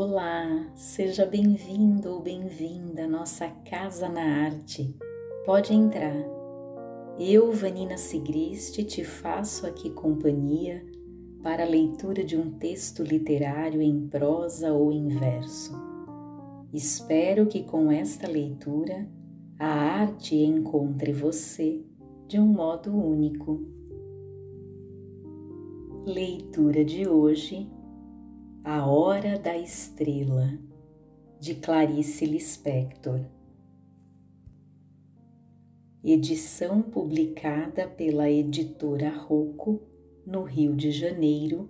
Olá, seja bem-vindo ou bem-vinda à nossa Casa na Arte. Pode entrar. Eu, Vanina Sigrist, te faço aqui companhia para a leitura de um texto literário em prosa ou em verso. Espero que com esta leitura a arte encontre você de um modo único. Leitura de hoje a Hora da Estrela, de Clarice Lispector. Edição publicada pela editora Rocco, no Rio de Janeiro,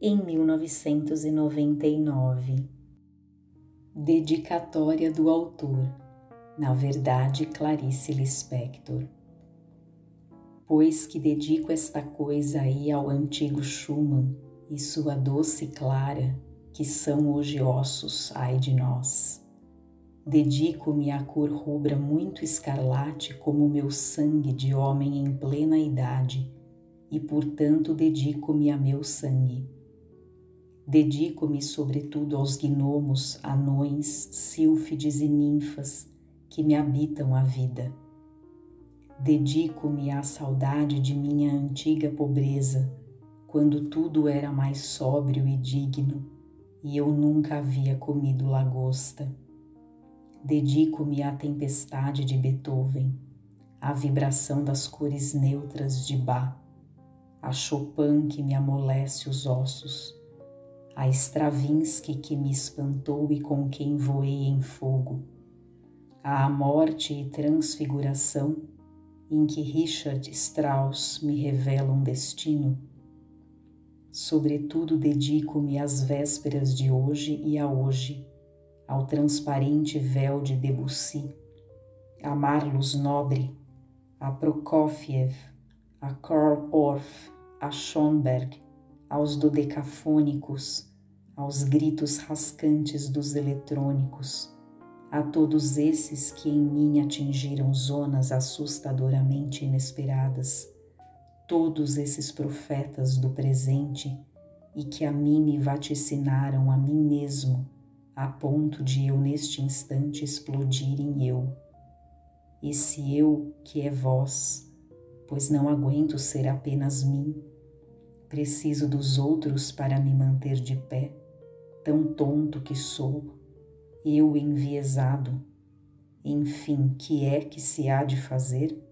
em 1999. Dedicatória do autor, na verdade, Clarice Lispector. Pois que dedico esta coisa aí ao antigo Schumann e sua doce clara, que são hoje ossos, ai de nós. Dedico-me à cor rubra muito escarlate como meu sangue de homem em plena idade, e portanto dedico-me a meu sangue. Dedico-me sobretudo aos gnomos, anões, sílfides e ninfas que me habitam a vida. Dedico-me à saudade de minha antiga pobreza, quando tudo era mais sóbrio e digno e eu nunca havia comido lagosta. Dedico-me à tempestade de Beethoven, à vibração das cores neutras de Bach, a Chopin que me amolece os ossos, a Stravinsky que me espantou e com quem voei em fogo, à morte e transfiguração em que Richard Strauss me revela um destino. Sobretudo dedico-me às vésperas de hoje e a hoje, ao transparente véu de Debussy, a Marlos Nobre, a Prokofiev, a Karl Orff, a Schoenberg, aos dodecafônicos, aos gritos rascantes dos eletrônicos, a todos esses que em mim atingiram zonas assustadoramente inesperadas todos esses profetas do presente e que a mim me vaticinaram a mim mesmo, a ponto de eu neste instante explodir em eu. Esse eu que é vós, pois não aguento ser apenas mim, preciso dos outros para me manter de pé, tão tonto que sou, eu enviesado. Enfim, que é que se há de fazer?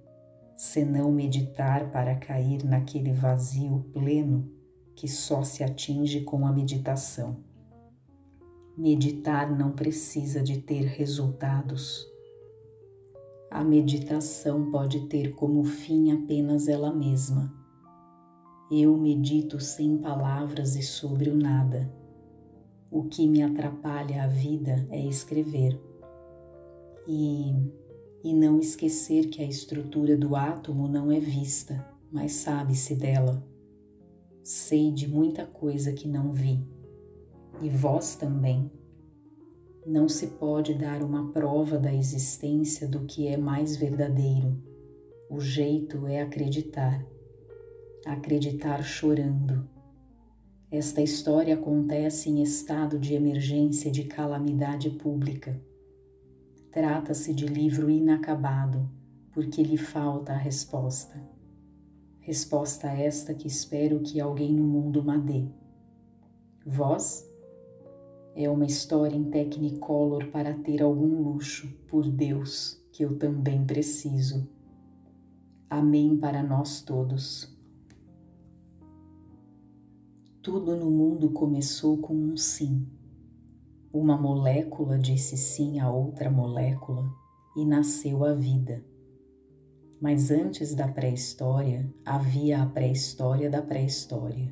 senão meditar para cair naquele vazio pleno que só se atinge com a meditação. Meditar não precisa de ter resultados. A meditação pode ter como fim apenas ela mesma. Eu medito sem palavras e sobre o nada. O que me atrapalha a vida é escrever. E e não esquecer que a estrutura do átomo não é vista, mas sabe-se dela. Sei de muita coisa que não vi, e vós também. Não se pode dar uma prova da existência do que é mais verdadeiro. O jeito é acreditar. Acreditar chorando. Esta história acontece em estado de emergência de calamidade pública Trata-se de livro inacabado, porque lhe falta a resposta. Resposta esta que espero que alguém no mundo me dê. Vós? É uma história em Technicolor para ter algum luxo, por Deus, que eu também preciso. Amém para nós todos. Tudo no mundo começou com um sim uma molécula disse sim a outra molécula e nasceu a vida. Mas antes da pré-história havia a pré-história da pré-história,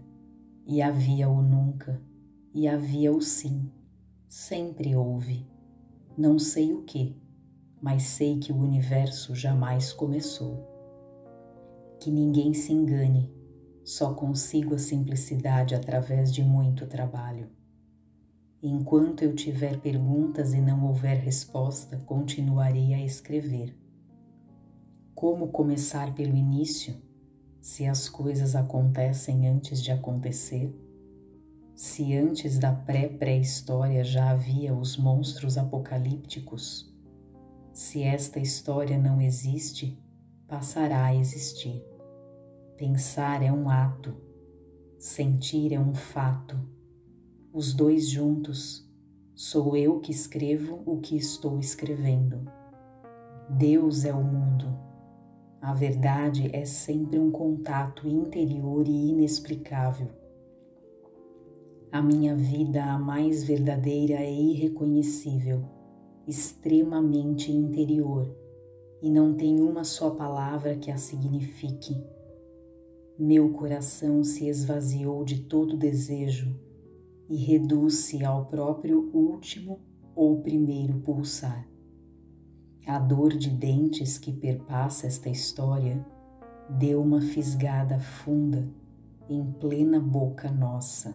e havia o nunca, e havia o sim. Sempre houve. Não sei o que, mas sei que o universo jamais começou. Que ninguém se engane, só consigo a simplicidade através de muito trabalho. Enquanto eu tiver perguntas e não houver resposta, continuarei a escrever. Como começar pelo início, se as coisas acontecem antes de acontecer? Se antes da pré-pré-história já havia os monstros apocalípticos? Se esta história não existe, passará a existir. Pensar é um ato, sentir é um fato os dois juntos, sou eu que escrevo o que estou escrevendo. Deus é o mundo. A verdade é sempre um contato interior e inexplicável. A minha vida, a mais verdadeira, é irreconhecível, extremamente interior, e não tem uma só palavra que a signifique. Meu coração se esvaziou de todo desejo e reduz-se ao próprio último ou primeiro pulsar. A dor de dentes que perpassa esta história deu uma fisgada funda em plena boca nossa.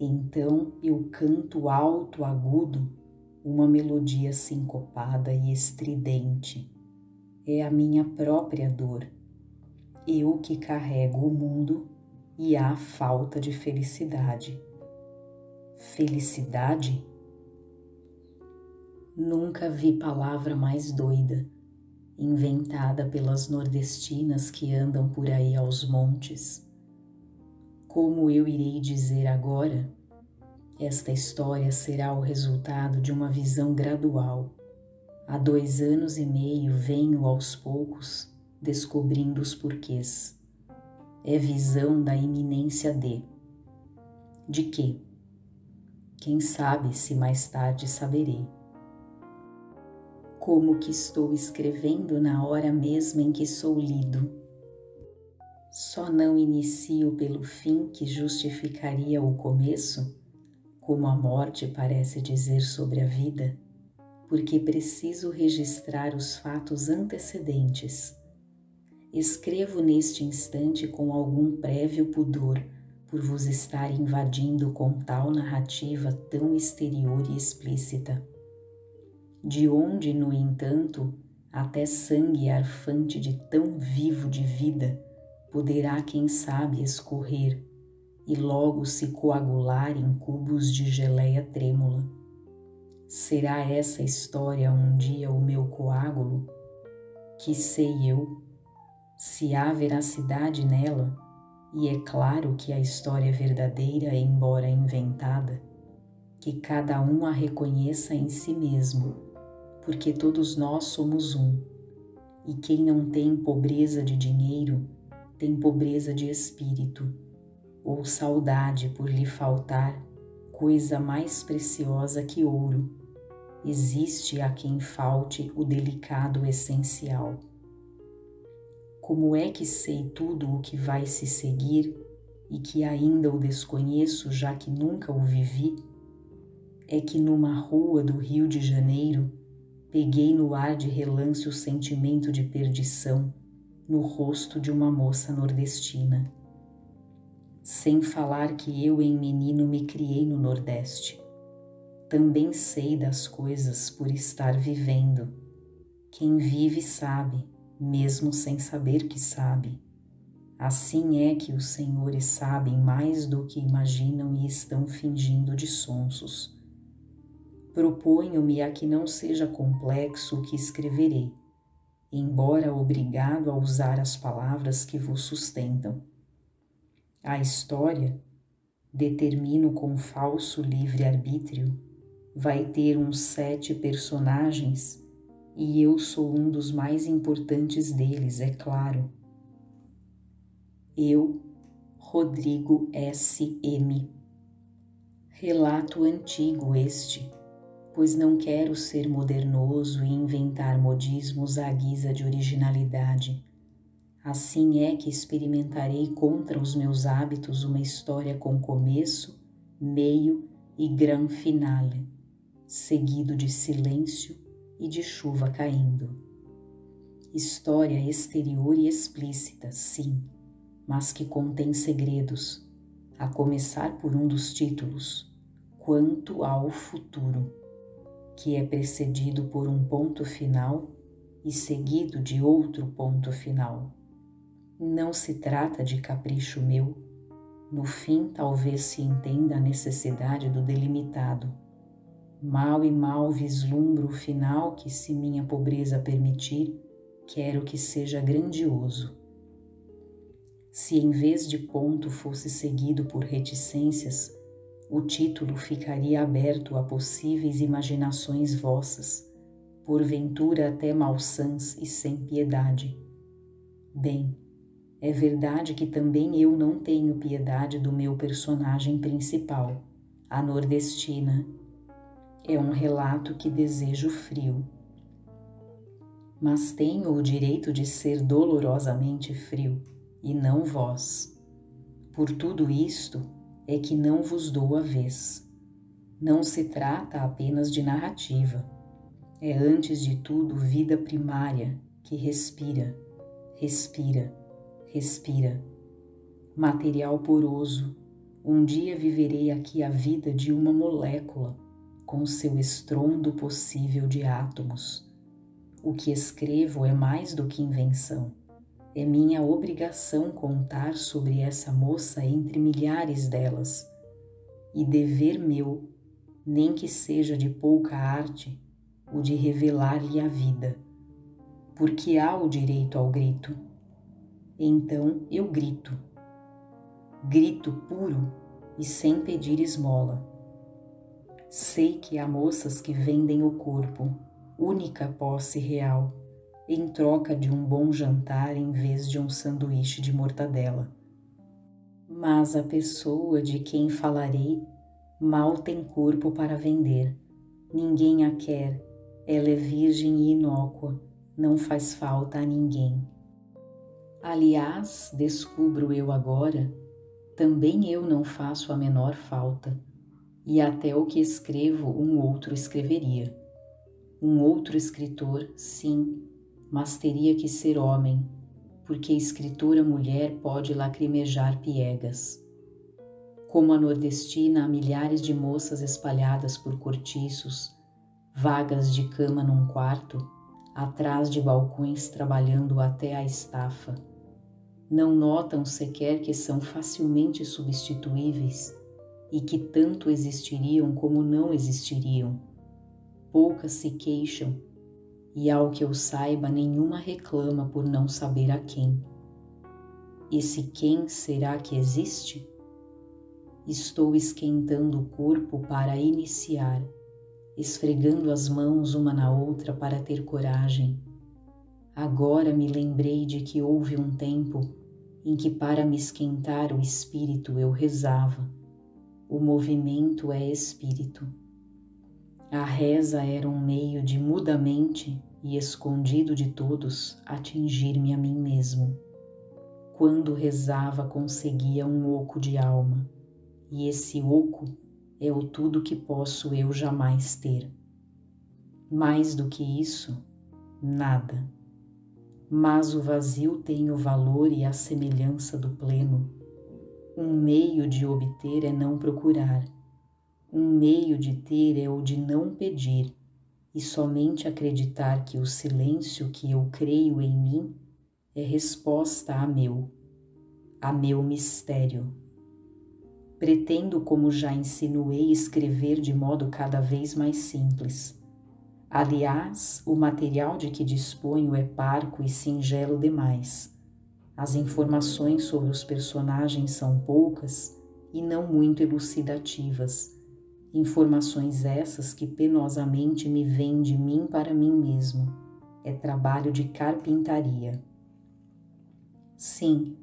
Então eu canto alto, agudo, uma melodia sincopada e estridente. É a minha própria dor. Eu que carrego o mundo e a falta de felicidade felicidade? Nunca vi palavra mais doida, inventada pelas nordestinas que andam por aí aos montes. Como eu irei dizer agora? Esta história será o resultado de uma visão gradual. Há dois anos e meio venho aos poucos descobrindo os porquês. É visão da iminência de. De quê? Quem sabe se mais tarde saberei. Como que estou escrevendo na hora mesma em que sou lido. Só não inicio pelo fim que justificaria o começo, como a morte parece dizer sobre a vida, porque preciso registrar os fatos antecedentes. Escrevo neste instante com algum prévio pudor por vos estar invadindo com tal narrativa tão exterior e explícita. De onde, no entanto, até sangue arfante de tão vivo de vida poderá, quem sabe, escorrer e logo se coagular em cubos de geleia trêmula. Será essa história um dia o meu coágulo? Que sei eu? Se há veracidade nela, e é claro que a história é verdadeira, embora inventada, que cada um a reconheça em si mesmo, porque todos nós somos um. E quem não tem pobreza de dinheiro, tem pobreza de espírito, ou saudade por lhe faltar coisa mais preciosa que ouro. Existe a quem falte o delicado essencial. Como é que sei tudo o que vai se seguir e que ainda o desconheço, já que nunca o vivi? É que numa rua do Rio de Janeiro peguei no ar de relance o sentimento de perdição no rosto de uma moça nordestina. Sem falar que eu em menino me criei no Nordeste. Também sei das coisas por estar vivendo. Quem vive sabe mesmo sem saber que sabe. Assim é que os senhores sabem mais do que imaginam e estão fingindo de sonsos. Proponho-me a que não seja complexo o que escreverei, embora obrigado a usar as palavras que vos sustentam. A história, determino com falso livre-arbítrio, vai ter uns sete personagens e eu sou um dos mais importantes deles, é claro. Eu, Rodrigo S. M. Relato antigo este, pois não quero ser modernoso e inventar modismos à guisa de originalidade. Assim é que experimentarei contra os meus hábitos uma história com começo, meio e gran finale, seguido de silêncio e de chuva caindo. História exterior e explícita, sim, mas que contém segredos, a começar por um dos títulos, quanto ao futuro, que é precedido por um ponto final e seguido de outro ponto final. Não se trata de capricho meu. No fim, talvez se entenda a necessidade do delimitado. Mal e mal vislumbro o final que, se minha pobreza permitir, quero que seja grandioso. Se em vez de ponto fosse seguido por reticências, o título ficaria aberto a possíveis imaginações vossas, porventura até malsãs e sem piedade. Bem, é verdade que também eu não tenho piedade do meu personagem principal, a nordestina. É um relato que desejo frio. Mas tenho o direito de ser dolorosamente frio, e não vós. Por tudo isto é que não vos dou a vez. Não se trata apenas de narrativa. É antes de tudo vida primária que respira, respira respira. Material poroso, um dia viverei aqui a vida de uma molécula, com seu estrondo possível de átomos. O que escrevo é mais do que invenção. É minha obrigação contar sobre essa moça entre milhares delas. E dever meu, nem que seja de pouca arte, o de revelar-lhe a vida. Porque há o direito ao grito então eu grito. Grito puro e sem pedir esmola. Sei que há moças que vendem o corpo, única posse real, em troca de um bom jantar em vez de um sanduíche de mortadela. Mas a pessoa de quem falarei mal tem corpo para vender. Ninguém a quer, ela é virgem e inócua, não faz falta a ninguém. Aliás, descubro eu agora, também eu não faço a menor falta, e até o que escrevo um outro escreveria. Um outro escritor, sim, mas teria que ser homem, porque escritora mulher pode lacrimejar piegas. Como a nordestina, há milhares de moças espalhadas por cortiços, vagas de cama num quarto, atrás de balcões trabalhando até a estafa não notam sequer que são facilmente substituíveis e que tanto existiriam como não existiriam. Poucas se queixam e, ao que eu saiba, nenhuma reclama por não saber a quem. Esse quem será que existe? Estou esquentando o corpo para iniciar, esfregando as mãos uma na outra para ter coragem. Agora me lembrei de que houve um tempo em que, para me esquentar o espírito, eu rezava. O movimento é espírito. A reza era um meio de mudamente e escondido de todos atingir-me a mim mesmo. Quando rezava, conseguia um oco de alma, e esse oco é o tudo que posso eu jamais ter. Mais do que isso, nada mas o vazio tem o valor e a semelhança do pleno. Um meio de obter é não procurar, um meio de ter é o de não pedir e somente acreditar que o silêncio que eu creio em mim é resposta a meu, a meu mistério. Pretendo, como já insinuei, escrever de modo cada vez mais simples Aliás, o material de que disponho é parco e singelo demais. As informações sobre os personagens são poucas e não muito elucidativas. Informações essas que penosamente me vêm de mim para mim mesmo. É trabalho de carpintaria. Sim,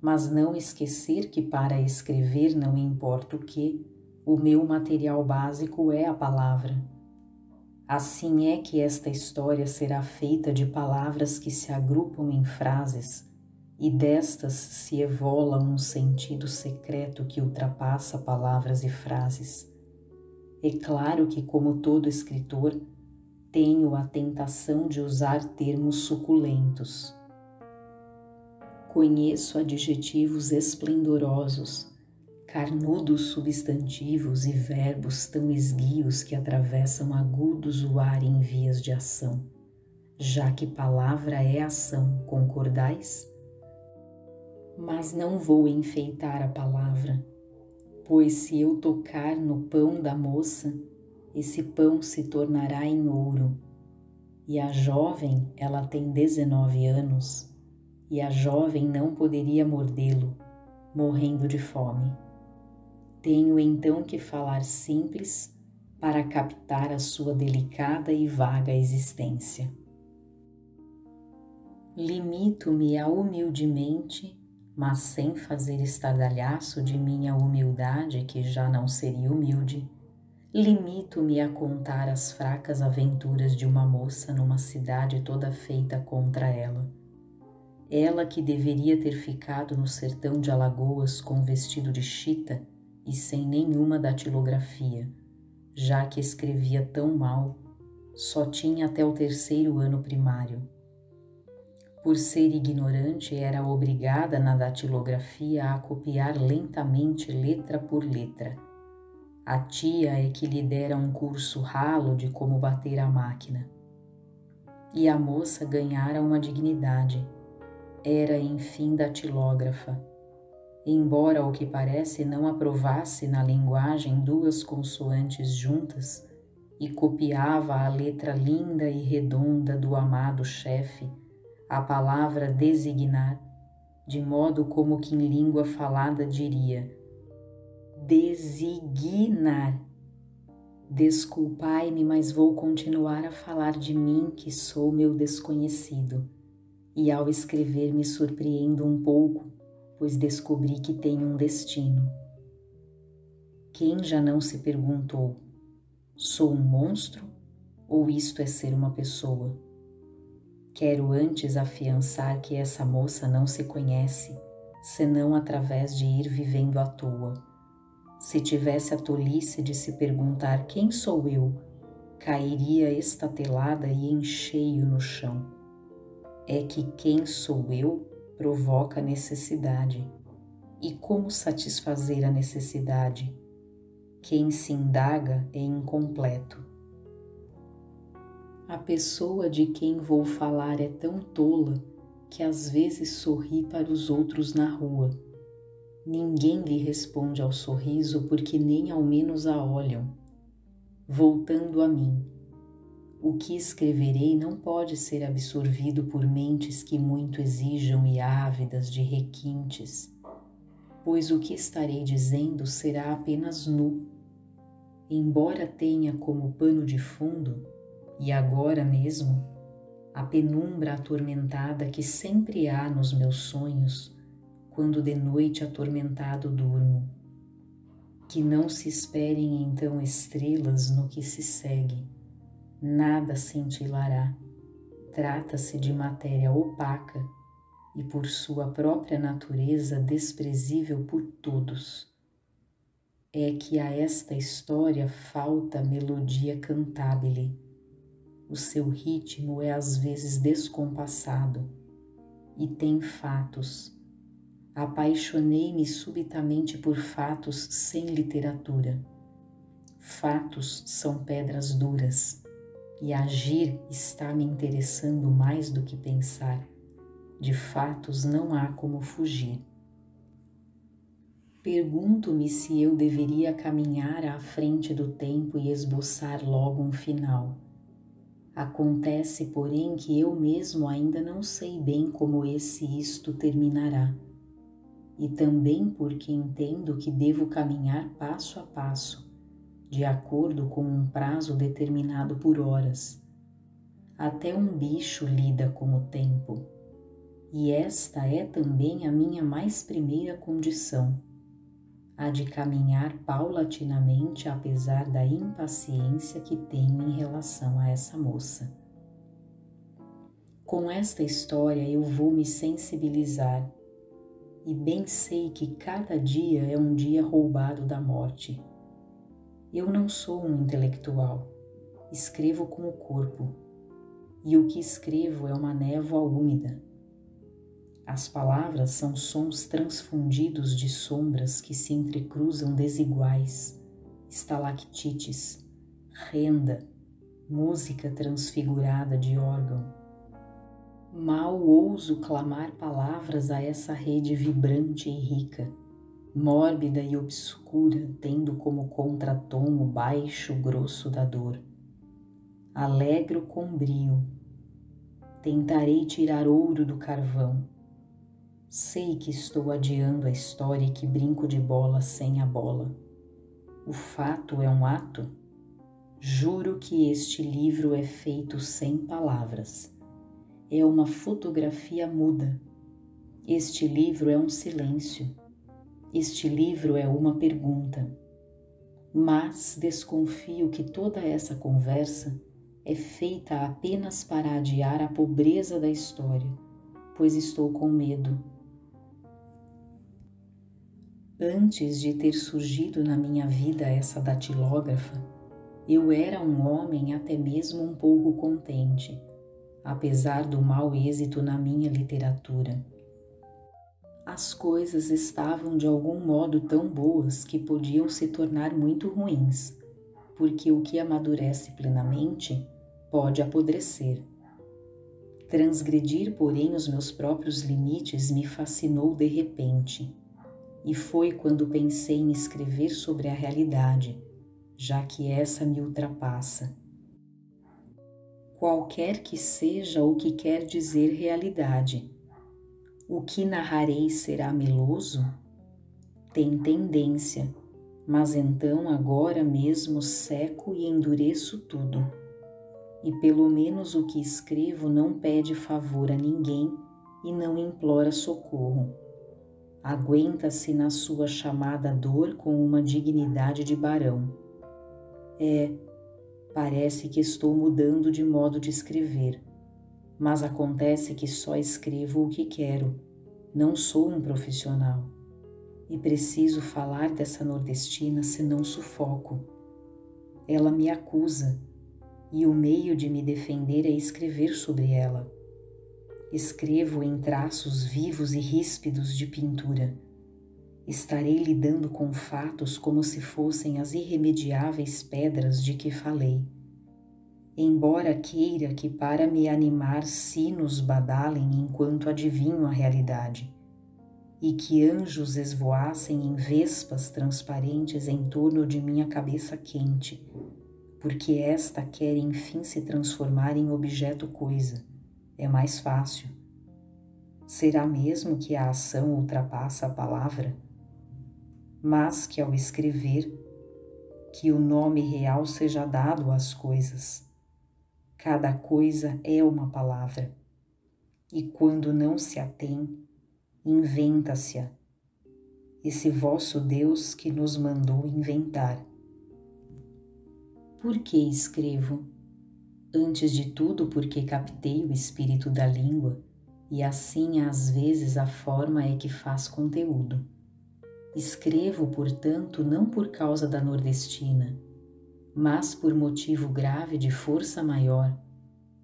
mas não esquecer que para escrever não importa o que, o meu material básico é a palavra Assim é que esta história será feita de palavras que se agrupam em frases, e destas se evola um sentido secreto que ultrapassa palavras e frases. É claro que, como todo escritor, tenho a tentação de usar termos suculentos. Conheço adjetivos esplendorosos, carnudos substantivos e verbos tão esguios que atravessam agudos o ar em vias de ação, já que palavra é ação, concordais? Mas não vou enfeitar a palavra, pois se eu tocar no pão da moça, esse pão se tornará em ouro. E a jovem, ela tem 19 anos, e a jovem não poderia mordê-lo, morrendo de fome. Tenho então que falar simples para captar a sua delicada e vaga existência. Limito-me a humildemente, mas sem fazer estardalhaço de minha humildade, que já não seria humilde, limito-me a contar as fracas aventuras de uma moça numa cidade toda feita contra ela. Ela que deveria ter ficado no sertão de Alagoas com vestido de chita e sem nenhuma datilografia, já que escrevia tão mal, só tinha até o terceiro ano primário. Por ser ignorante, era obrigada na datilografia a copiar lentamente letra por letra. A tia é que lhe dera um curso ralo de como bater a máquina. E a moça ganhara uma dignidade. Era, enfim, datilógrafa embora ao que parece não aprovasse na linguagem duas consoantes juntas e copiava a letra linda e redonda do amado chefe, a palavra designar, de modo como que em língua falada diria: designar. Desculpai-me, mas vou continuar a falar de mim, que sou meu desconhecido, e ao escrever me surpreendo um pouco pois descobri que tenho um destino. Quem já não se perguntou: sou um monstro ou isto é ser uma pessoa? Quero antes afiançar que essa moça não se conhece, senão através de ir vivendo à toa. Se tivesse a tolice de se perguntar quem sou eu, cairia estatelada e em cheio no chão. É que quem sou eu provoca necessidade. E como satisfazer a necessidade? Quem se indaga é incompleto. A pessoa de quem vou falar é tão tola que às vezes sorri para os outros na rua. Ninguém lhe responde ao sorriso porque nem ao menos a olham. Voltando a mim, o que escreverei não pode ser absorvido por mentes que muito exijam e ávidas de requintes, pois o que estarei dizendo será apenas nu. Embora tenha como pano de fundo, e agora mesmo, a penumbra atormentada que sempre há nos meus sonhos, quando de noite atormentado durmo. Que não se esperem então estrelas no que se segue nada cintilará. Trata-se de matéria opaca e, por sua própria natureza, desprezível por todos. É que a esta história falta melodia cantabile. O seu ritmo é às vezes descompassado e tem fatos. Apaixonei-me subitamente por fatos sem literatura. Fatos são pedras duras e agir está me interessando mais do que pensar. De fatos, não há como fugir. Pergunto-me se eu deveria caminhar à frente do tempo e esboçar logo um final. Acontece, porém, que eu mesmo ainda não sei bem como esse isto terminará. E também porque entendo que devo caminhar passo a passo de acordo com um prazo determinado por horas. Até um bicho lida com o tempo, e esta é também a minha mais primeira condição, a de caminhar paulatinamente apesar da impaciência que tenho em relação a essa moça. Com esta história eu vou me sensibilizar e bem sei que cada dia é um dia roubado da morte eu não sou um intelectual, escrevo com o corpo, e o que escrevo é uma névoa úmida. As palavras são sons transfundidos de sombras que se entrecruzam desiguais, estalactites, renda, música transfigurada de órgão. Mal ouso clamar palavras a essa rede vibrante e rica, mórbida e obscura, tendo como contratom o baixo grosso da dor. Alegro com brio, tentarei tirar ouro do carvão Sei que estou adiando a história e que brinco de bola sem a bola. O fato é um ato? Juro que este livro é feito sem palavras. É uma fotografia muda. Este livro é um silêncio. Este livro é uma pergunta. Mas desconfio que toda essa conversa é feita apenas para adiar a pobreza da história, pois estou com medo Antes de ter surgido na minha vida essa datilógrafa, eu era um homem até mesmo um pouco contente, apesar do mau êxito na minha literatura. As coisas estavam de algum modo tão boas que podiam se tornar muito ruins, porque o que amadurece plenamente pode apodrecer. Transgredir, porém, os meus próprios limites me fascinou de repente e foi quando pensei em escrever sobre a realidade, já que essa me ultrapassa. Qualquer que seja o que quer dizer realidade, o que narrarei será meloso? Tem tendência, mas então agora mesmo seco e endureço tudo. E pelo menos o que escrevo não pede favor a ninguém e não implora socorro aguenta-se na sua chamada dor com uma dignidade de barão. É, parece que estou mudando de modo de escrever, mas acontece que só escrevo o que quero, não sou um profissional. E preciso falar dessa nordestina senão sufoco. Ela me acusa, e o meio de me defender é escrever sobre ela Escrevo em traços vivos e ríspidos de pintura. Estarei lidando com fatos como se fossem as irremediáveis pedras de que falei. Embora queira que para me animar sinos badalem enquanto adivinho a realidade, e que anjos esvoassem em vespas transparentes em torno de minha cabeça quente, porque esta quer enfim se transformar em objeto coisa é mais fácil. Será mesmo que a ação ultrapassa a palavra? Mas que ao escrever, que o nome real seja dado às coisas. Cada coisa é uma palavra, e quando não se a tem, inventa-se-a. Esse vosso Deus que nos mandou inventar. Por que escrevo? Antes de tudo, porque captei o espírito da língua e assim às vezes a forma é que faz conteúdo. Escrevo, portanto, não por causa da nordestina, mas por motivo grave de força maior,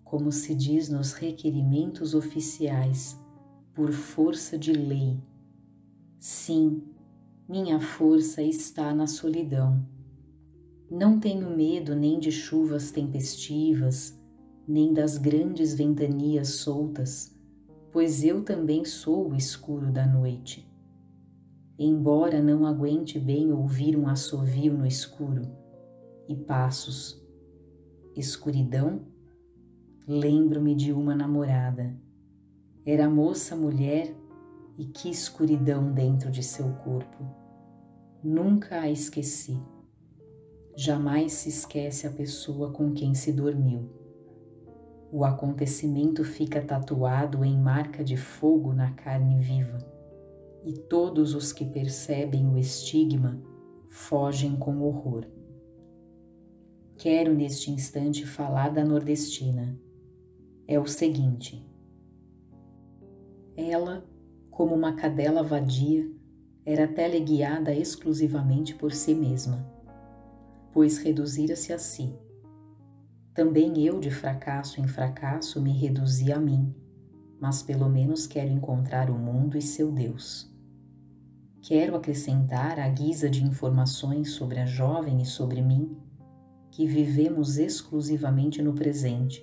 como se diz nos requerimentos oficiais, por força de lei. Sim, minha força está na solidão não tenho medo nem de chuvas tempestivas, nem das grandes ventanias soltas, pois eu também sou o escuro da noite. Embora não aguente bem ouvir um assovio no escuro e passos, escuridão, lembro-me de uma namorada. Era moça mulher e que escuridão dentro de seu corpo. Nunca a esqueci. Jamais se esquece a pessoa com quem se dormiu. O acontecimento fica tatuado em marca de fogo na carne viva, e todos os que percebem o estigma fogem com horror. Quero neste instante falar da nordestina. É o seguinte: ela, como uma cadela vadia, era teleguiada exclusivamente por si mesma pois reduzira-se a si. Também eu, de fracasso em fracasso, me reduzi a mim, mas pelo menos quero encontrar o mundo e seu Deus. Quero acrescentar, à guisa de informações sobre a jovem e sobre mim, que vivemos exclusivamente no presente,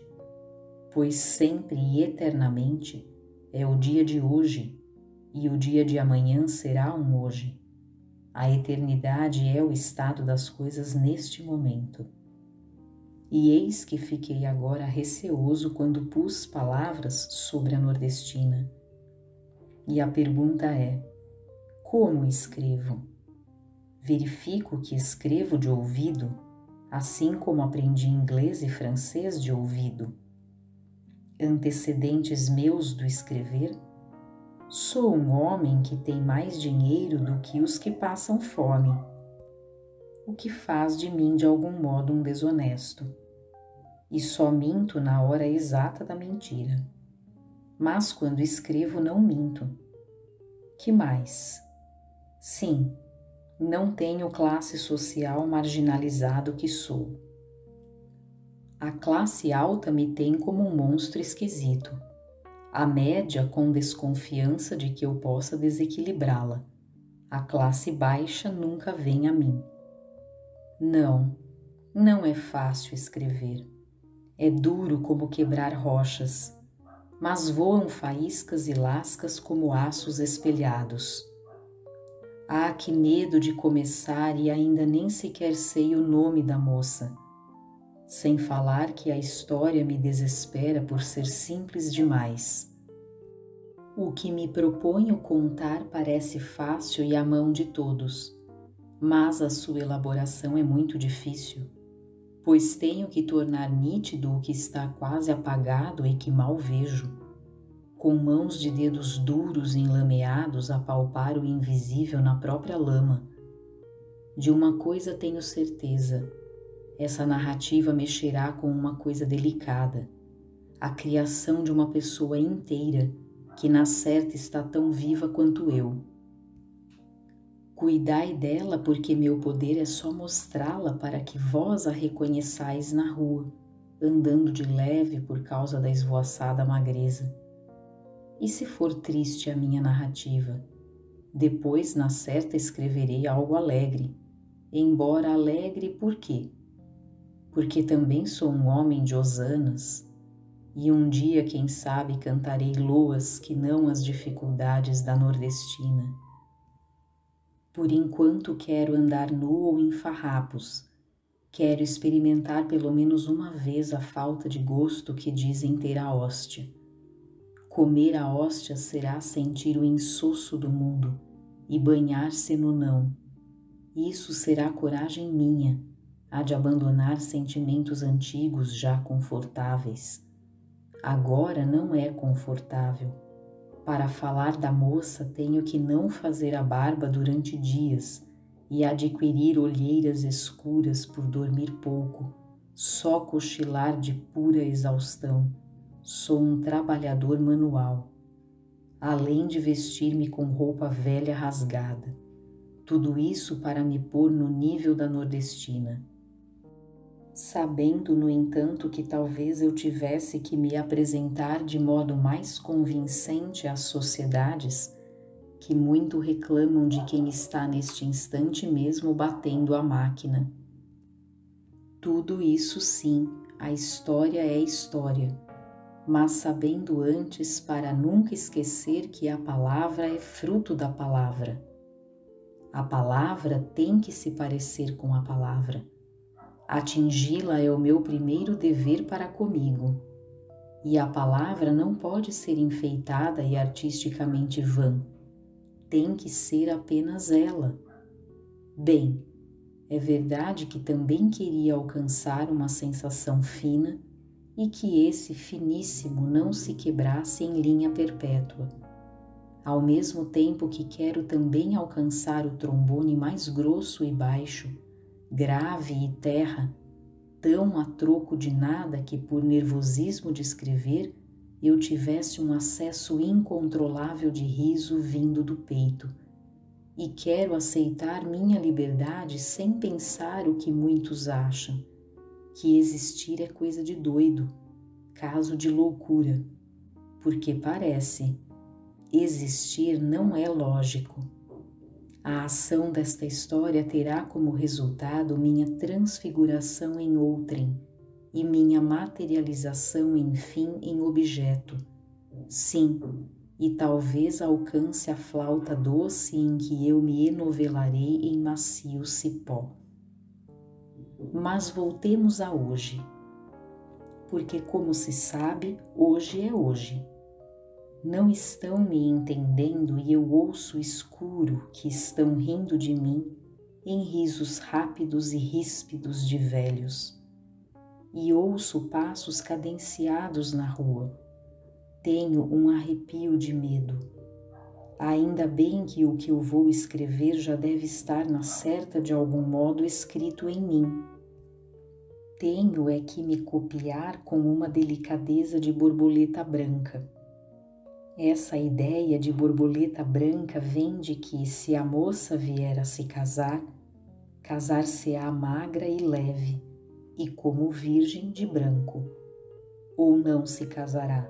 pois sempre e eternamente é o dia de hoje e o dia de amanhã será um hoje. A eternidade é o estado das coisas neste momento. E eis que fiquei agora receoso quando pus palavras sobre a nordestina. E a pergunta é: como escrevo? Verifico que escrevo de ouvido, assim como aprendi inglês e francês de ouvido. Antecedentes meus do escrever? Sou um homem que tem mais dinheiro do que os que passam fome, o que faz de mim de algum modo um desonesto e só minto na hora exata da mentira. Mas quando escrevo, não minto. Que mais? Sim, não tenho classe social marginalizado que sou. A classe alta me tem como um monstro esquisito, a média com desconfiança de que eu possa desequilibrá-la. A classe baixa nunca vem a mim. Não, não é fácil escrever. É duro como quebrar rochas, mas voam faíscas e lascas como aços espelhados. Ah, que medo de começar e ainda nem sequer sei o nome da moça. Sem falar que a história me desespera por ser simples demais. O que me proponho contar parece fácil e à mão de todos, mas a sua elaboração é muito difícil pois tenho que tornar nítido o que está quase apagado e que mal vejo, com mãos de dedos duros enlameados a palpar o invisível na própria lama. De uma coisa tenho certeza: essa narrativa mexerá com uma coisa delicada, a criação de uma pessoa inteira que na certa está tão viva quanto eu Cuidai dela, porque meu poder é só mostrá-la para que vós a reconheçais na rua, andando de leve por causa da esvoaçada magreza. E se for triste a minha narrativa? Depois, na certa, escreverei algo alegre. Embora alegre, por quê? Porque também sou um homem de hosanas, e um dia, quem sabe, cantarei loas que não as dificuldades da nordestina por enquanto quero andar nu ou em farrapos. Quero experimentar pelo menos uma vez a falta de gosto que dizem ter a hóstia. Comer a hóstia será sentir o insosso do mundo e banhar-se no não. Isso será coragem minha, a de abandonar sentimentos antigos já confortáveis. Agora não é confortável para falar da moça, tenho que não fazer a barba durante dias e adquirir olheiras escuras por dormir pouco, só cochilar de pura exaustão. Sou um trabalhador manual, além de vestir-me com roupa velha rasgada. Tudo isso para me pôr no nível da nordestina sabendo, no entanto, que talvez eu tivesse que me apresentar de modo mais convincente às sociedades que muito reclamam de quem está neste instante mesmo batendo a máquina. Tudo isso sim, a história é história, mas sabendo antes para nunca esquecer que a palavra é fruto da palavra. A palavra tem que se parecer com a palavra Atingi-la é o meu primeiro dever para comigo. E a palavra não pode ser enfeitada e artisticamente vã. Tem que ser apenas ela. Bem, é verdade que também queria alcançar uma sensação fina e que esse finíssimo não se quebrasse em linha perpétua. Ao mesmo tempo que quero também alcançar o trombone mais grosso e baixo, grave e terra, tão a troco de nada que por nervosismo de escrever eu tivesse um acesso incontrolável de riso vindo do peito. E quero aceitar minha liberdade sem pensar o que muitos acham, que existir é coisa de doido, caso de loucura. porque parece. Existir não é lógico. A ação desta história terá como resultado minha transfiguração em outrem e minha materialização, enfim, em objeto. Sim, e talvez alcance a flauta doce em que eu me enovelarei em macio cipó. Mas voltemos a hoje, porque, como se sabe, hoje é hoje. Não estão me entendendo e eu ouço escuro que estão rindo de mim em risos rápidos e ríspidos de velhos. E ouço passos cadenciados na rua tenho um arrepio de medo. Ainda bem que o que eu vou escrever já deve estar na certa de algum modo escrito em mim. Tenho é que me copiar com uma delicadeza de borboleta branca. Essa ideia de borboleta branca vem de que, se a moça vier a se casar, casar-se-á magra e leve, e como virgem de branco, ou não se casará.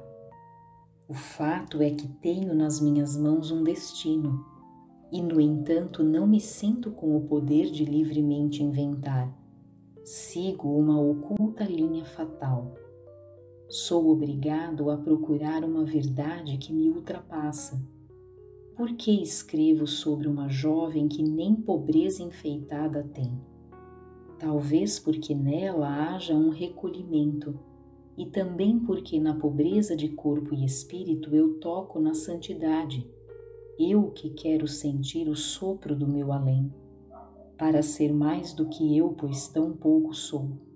O fato é que tenho nas minhas mãos um destino e, no entanto, não me sinto com o poder de livremente inventar. Sigo uma oculta linha fatal. Sou obrigado a procurar uma verdade que me ultrapassa. Por que escrevo sobre uma jovem que nem pobreza enfeitada tem? Talvez porque nela haja um recolhimento e também porque na pobreza de corpo e espírito eu toco na santidade, eu que quero sentir o sopro do meu além, para ser mais do que eu, pois tão pouco sou.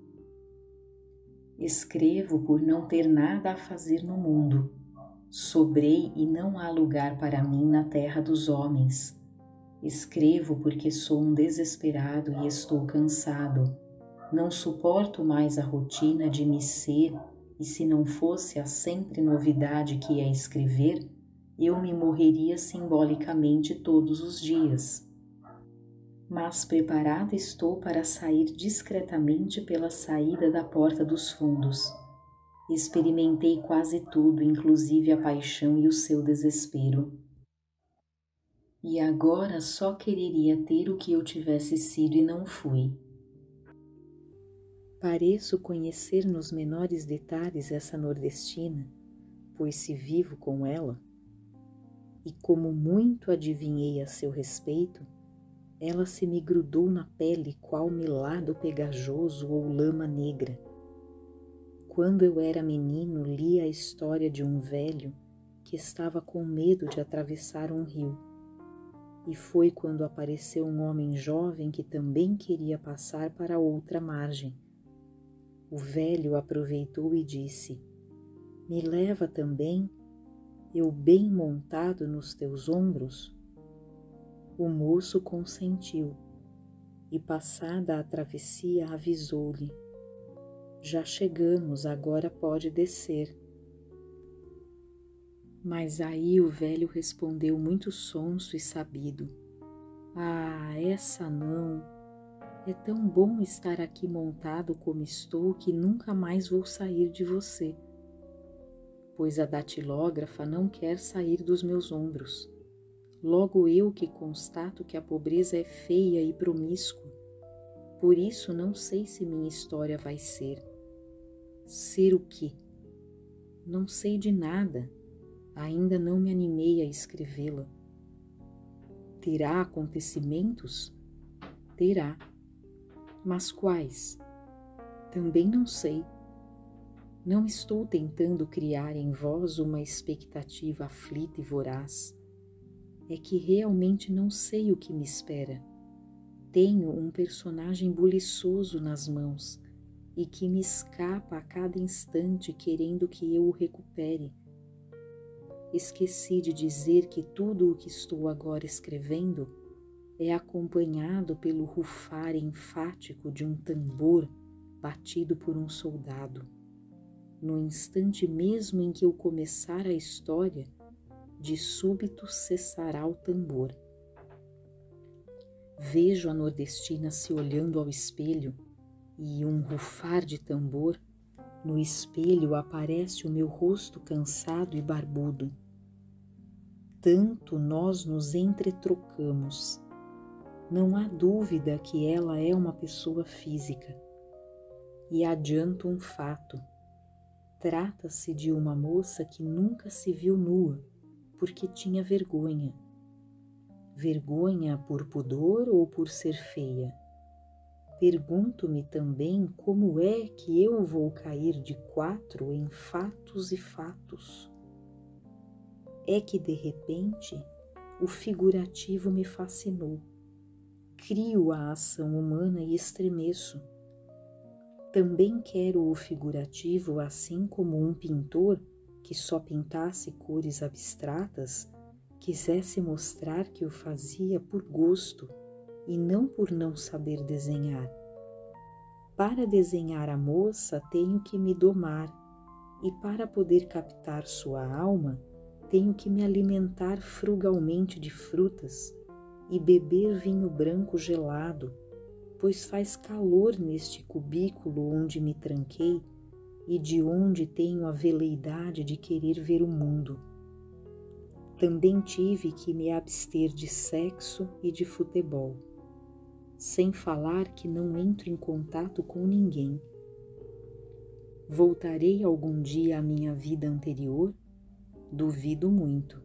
Escrevo por não ter nada a fazer no mundo, sobrei e não há lugar para mim na terra dos homens. Escrevo porque sou um desesperado e estou cansado não suporto mais a rotina de me ser, e se não fosse a sempre novidade que é escrever, eu me morreria simbolicamente todos os dias. Mas preparada estou para sair discretamente pela saída da porta dos fundos. Experimentei quase tudo, inclusive a paixão e o seu desespero. E agora só quereria ter o que eu tivesse sido e não fui Pareço conhecer nos menores detalhes essa nordestina, pois se vivo com ela, e como muito adivinhei a seu respeito, ela se me grudou na pele qual melado pegajoso ou lama negra. Quando eu era menino, li a história de um velho que estava com medo de atravessar um rio. E foi quando apareceu um homem jovem que também queria passar para outra margem o velho aproveitou e disse: Me leva também, eu bem montado nos teus ombros? O moço consentiu e, passada a travessia, avisou-lhe: Já chegamos, agora pode descer. Mas aí o velho respondeu muito sonso e sabido: Ah, essa não é tão bom estar aqui montado como estou que nunca mais vou sair de você, pois a datilógrafa não quer sair dos meus ombros. Logo eu que constato que a pobreza é feia e promíscua, por isso não sei se minha história vai ser. Ser o quê? Não sei de nada, ainda não me animei a escrevê-la. Terá acontecimentos? Terá mas quais? Também não sei. Não estou tentando criar em vós uma expectativa aflita e voraz. É que realmente não sei o que me espera. Tenho um personagem buliçoso nas mãos e que me escapa a cada instante querendo que eu o recupere. Esqueci de dizer que tudo o que estou agora escrevendo é acompanhado pelo rufar enfático de um tambor batido por um soldado. No instante mesmo em que eu começar a história, de súbito cessará o tambor. Vejo a nordestina se olhando ao espelho e um rufar de tambor No espelho aparece o meu rosto cansado e barbudo. Tanto nós nos entretrocamos. Não há dúvida que ela é uma pessoa física. E adianto um fato. Trata-se de uma moça que nunca se viu nua porque tinha vergonha. Vergonha por pudor ou por ser feia? Pergunto-me também como é que eu vou cair de quatro em fatos e fatos. É que de repente o figurativo me fascinou. Crio a ação humana e estremeço. Também quero o figurativo assim como um pintor que só pintasse cores abstratas quisesse mostrar que o fazia por gosto e não por não saber desenhar. Para desenhar a moça, tenho que me domar, e para poder captar sua alma, tenho que me alimentar frugalmente de frutas e beber vinho branco gelado, pois faz calor neste cubículo onde me tranquei e de onde tenho a veleidade de querer ver o mundo. Também tive que me abster de sexo e de futebol sem falar que não entro em contato com ninguém. Voltarei algum dia à minha vida anterior? Duvido muito.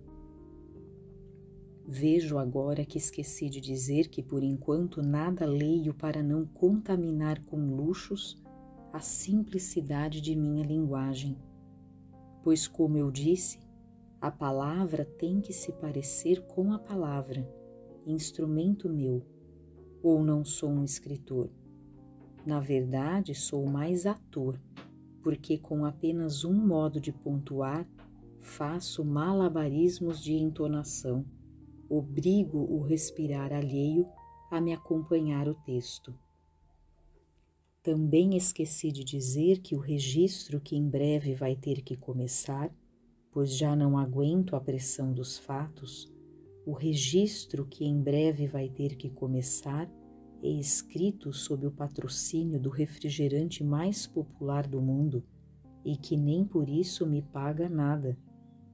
Vejo agora que esqueci de dizer que por enquanto nada leio para não contaminar com luxos a simplicidade de minha linguagem. Pois, como eu disse, a palavra tem que se parecer com a palavra, instrumento meu ou não sou um escritor. Na verdade, sou mais ator, porque com apenas um modo de pontuar faço malabarismos de entonação, obrigo o respirar alheio a me acompanhar o texto. Também esqueci de dizer que o registro que em breve vai ter que começar, pois já não aguento a pressão dos fatos, o registro que em breve vai ter que começar é escrito sob o patrocínio do refrigerante mais popular do mundo e que nem por isso me paga nada.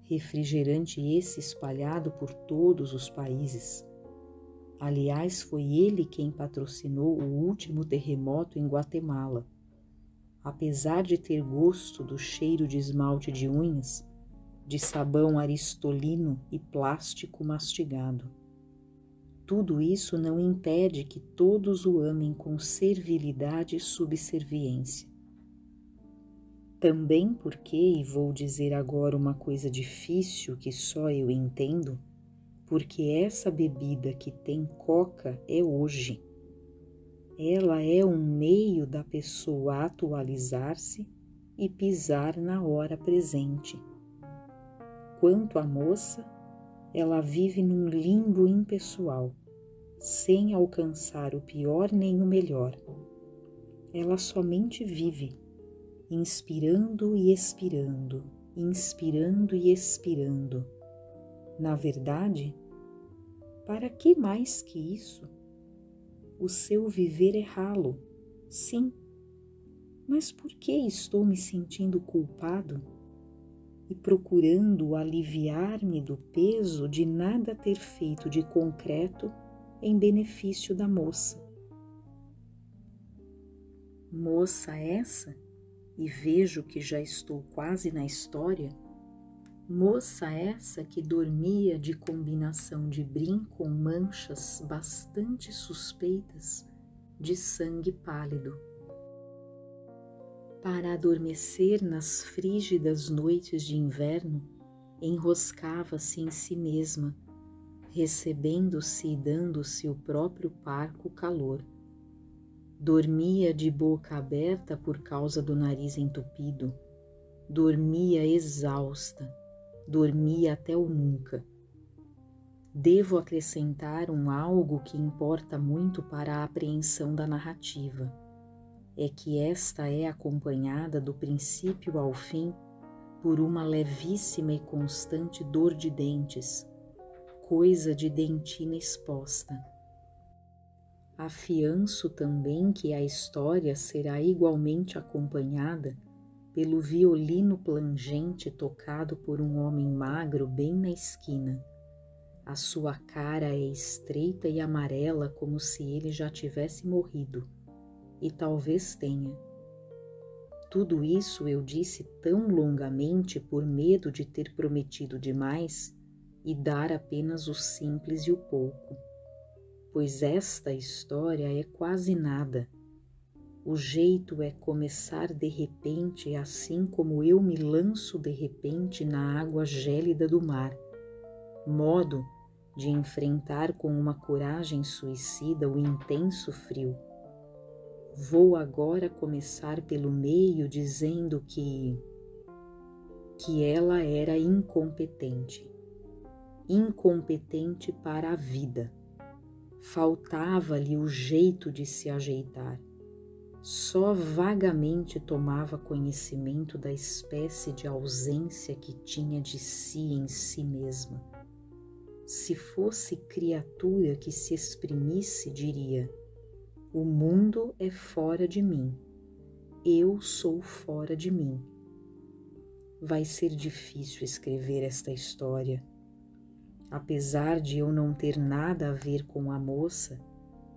Refrigerante esse espalhado por todos os países. Aliás, foi ele quem patrocinou o último terremoto em Guatemala. Apesar de ter gosto do cheiro de esmalte de unhas, de sabão aristolino e plástico mastigado. Tudo isso não impede que todos o amem com servilidade e subserviência. Também porque, e vou dizer agora uma coisa difícil que só eu entendo, porque essa bebida que tem coca é hoje. Ela é um meio da pessoa atualizar-se e pisar na hora presente Quanto à moça, ela vive num limbo impessoal, sem alcançar o pior nem o melhor. Ela somente vive, inspirando e expirando, inspirando e expirando. Na verdade, para que mais que isso? O seu viver é ralo, sim. Mas por que estou me sentindo culpado? e procurando aliviar-me do peso de nada ter feito de concreto em benefício da moça. Moça essa, e vejo que já estou quase na história, moça essa que dormia de combinação de brim com manchas bastante suspeitas de sangue pálido. Para adormecer nas frígidas noites de inverno, enroscava-se em si mesma, recebendo-se e dando-se o próprio parco calor. Dormia de boca aberta por causa do nariz entupido, dormia exausta, dormia até o nunca. Devo acrescentar um algo que importa muito para a apreensão da narrativa é que esta é acompanhada do princípio ao fim por uma levíssima e constante dor de dentes, coisa de dentina exposta. Afianço também que a história será igualmente acompanhada pelo violino plangente tocado por um homem magro bem na esquina. A sua cara é estreita e amarela como se ele já tivesse morrido, e talvez tenha. Tudo isso eu disse tão longamente por medo de ter prometido demais e dar apenas o simples e o pouco, pois esta história é quase nada. O jeito é começar de repente, assim como eu me lanço de repente na água gélida do mar, modo de enfrentar com uma coragem suicida o intenso frio. Vou agora começar pelo meio dizendo que que ela era incompetente. Incompetente para a vida. Faltava-lhe o jeito de se ajeitar. Só vagamente tomava conhecimento da espécie de ausência que tinha de si em si mesma se fosse criatura que se exprimisse, diria: O mundo é fora de mim, eu sou fora de mim. Vai ser difícil escrever esta história. Apesar de eu não ter nada a ver com a moça,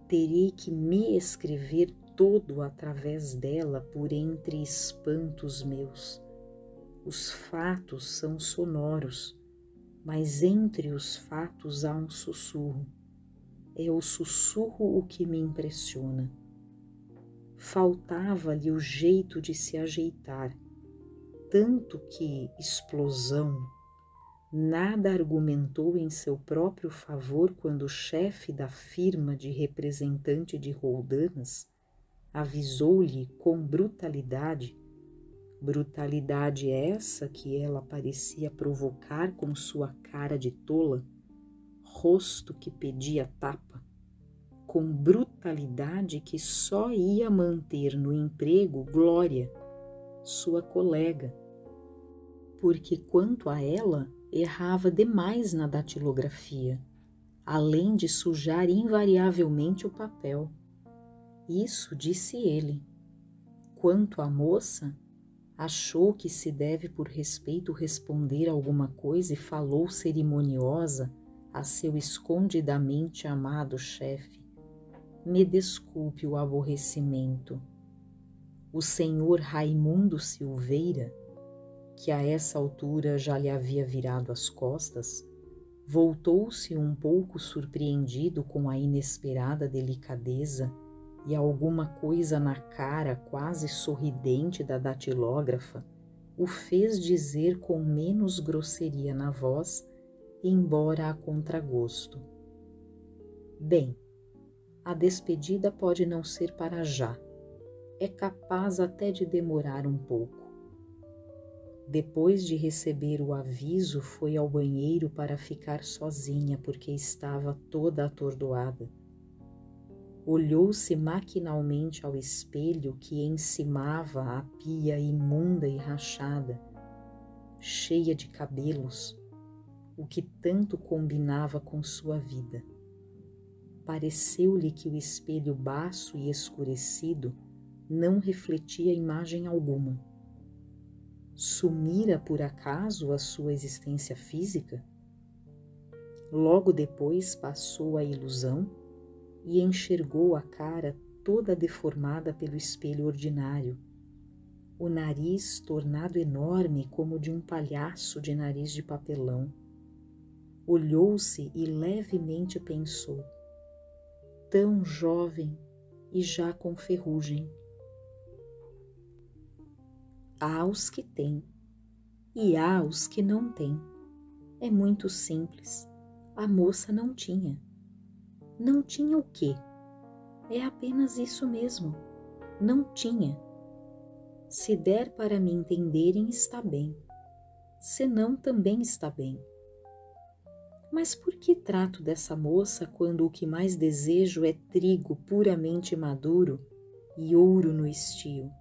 terei que me escrever todo através dela por entre espantos meus. Os fatos são sonoros mas entre os fatos há um sussurro. É o sussurro o que me impressiona. Faltava-lhe o jeito de se ajeitar, tanto que explosão. Nada argumentou em seu próprio favor quando o chefe da firma de representante de Roldanas avisou-lhe com brutalidade Brutalidade essa que ela parecia provocar com sua cara de tola, rosto que pedia tapa, com brutalidade que só ia manter no emprego Glória, sua colega, porque quanto a ela, errava demais na datilografia, além de sujar invariavelmente o papel. Isso disse ele. Quanto à moça, achou que se deve por respeito responder alguma coisa e falou cerimoniosa a seu escondidamente amado chefe. Me desculpe o aborrecimento. O senhor Raimundo Silveira, que a essa altura já lhe havia virado as costas, voltou-se um pouco surpreendido com a inesperada delicadeza e alguma coisa na cara quase sorridente da datilógrafa o fez dizer com menos grosseria na voz, embora a contragosto. Bem, a despedida pode não ser para já. É capaz até de demorar um pouco. Depois de receber o aviso, foi ao banheiro para ficar sozinha porque estava toda atordoada olhou-se maquinalmente ao espelho que encimava a pia imunda e rachada, cheia de cabelos, o que tanto combinava com sua vida. Pareceu-lhe que o espelho baço e escurecido não refletia imagem alguma. Sumira por acaso a sua existência física? Logo depois passou a ilusão e enxergou a cara toda deformada pelo espelho ordinário, o nariz tornado enorme como de um palhaço de nariz de papelão. Olhou-se e levemente pensou: tão jovem e já com ferrugem. Há os que têm e há os que não têm. É muito simples. A moça não tinha não tinha o quê? É apenas isso mesmo. Não tinha. Se der para me entenderem, está bem. Se não, também está bem. Mas por que trato dessa moça quando o que mais desejo é trigo puramente maduro e ouro no estio?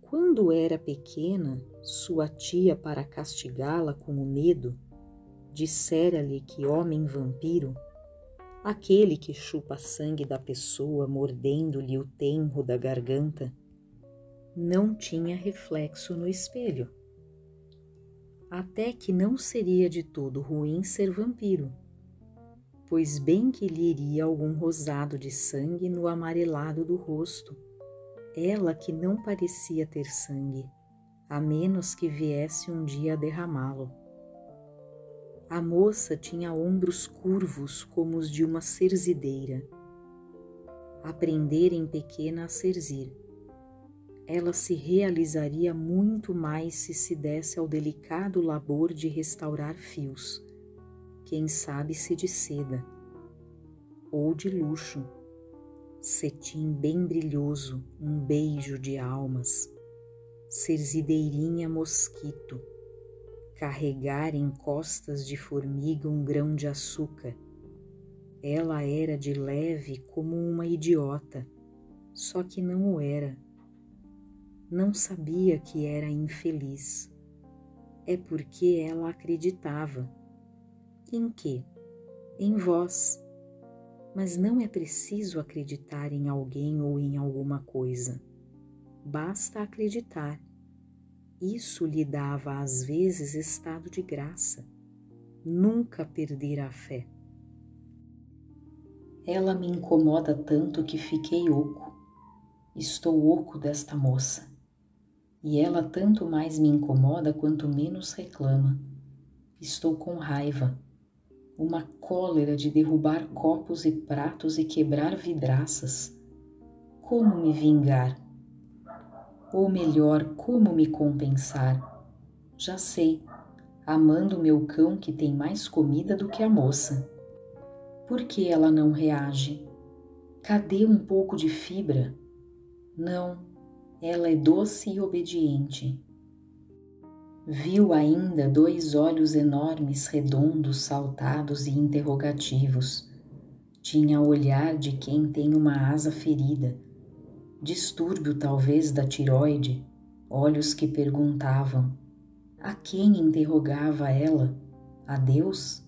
Quando era pequena, sua tia, para castigá-la com o medo, dissera-lhe que homem vampiro aquele que chupa sangue da pessoa mordendo-lhe o tenro da garganta, não tinha reflexo no espelho. Até que não seria de todo ruim ser vampiro, pois bem que lhe iria algum rosado de sangue no amarelado do rosto, ela que não parecia ter sangue, a menos que viesse um dia a derramá-lo. A moça tinha ombros curvos como os de uma cerzideira. Aprender em pequena a serzir. Ela se realizaria muito mais se se desse ao delicado labor de restaurar fios, quem sabe se de seda, ou de luxo, cetim bem brilhoso, um beijo de almas, serzideirinha mosquito, carregar em costas de formiga um grão de açúcar. Ela era de leve como uma idiota, só que não o era. Não sabia que era infeliz. É porque ela acreditava. Em quê? Em vós. Mas não é preciso acreditar em alguém ou em alguma coisa. Basta acreditar isso lhe dava às vezes estado de graça, nunca perder a fé. Ela me incomoda tanto que fiquei oco. Estou oco desta moça. E ela tanto mais me incomoda quanto menos reclama. Estou com raiva, uma cólera de derrubar copos e pratos e quebrar vidraças. Como me vingar? Ou melhor, como me compensar? Já sei, amando meu cão que tem mais comida do que a moça. Por que ela não reage? Cadê um pouco de fibra? Não, ela é doce e obediente. Viu ainda dois olhos enormes, redondos, saltados e interrogativos. Tinha o olhar de quem tem uma asa ferida distúrbio talvez da tiroide, olhos que perguntavam: a quem interrogava ela? A Deus?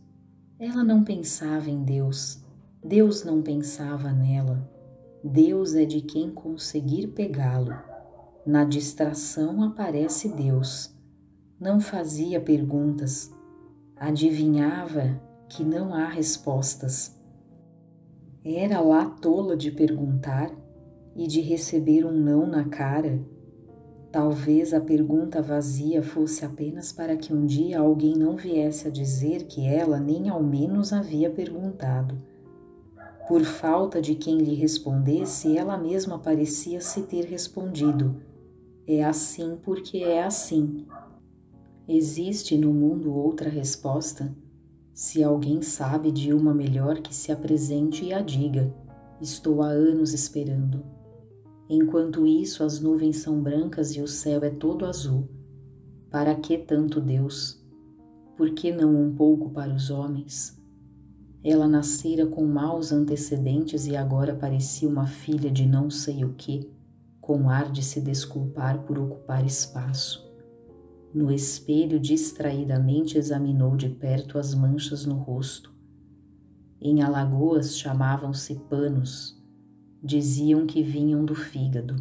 Ela não pensava em Deus, Deus não pensava nela. Deus é de quem conseguir pegá-lo. Na distração aparece Deus. Não fazia perguntas, adivinhava que não há respostas. Era lá tola de perguntar e de receber um não na cara, talvez a pergunta vazia fosse apenas para que um dia alguém não viesse a dizer que ela nem ao menos havia perguntado. Por falta de quem lhe respondesse, ela mesma parecia se ter respondido. É assim porque é assim. Existe no mundo outra resposta? Se alguém sabe de uma melhor que se apresente e a diga. Estou há anos esperando. Enquanto isso, as nuvens são brancas e o céu é todo azul. Para que tanto Deus? Por que não um pouco para os homens? Ela nascera com maus antecedentes e agora parecia uma filha de não sei o que, com ar de se desculpar por ocupar espaço. No espelho, distraidamente examinou de perto as manchas no rosto. Em Alagoas chamavam-se panos diziam que vinham do fígado.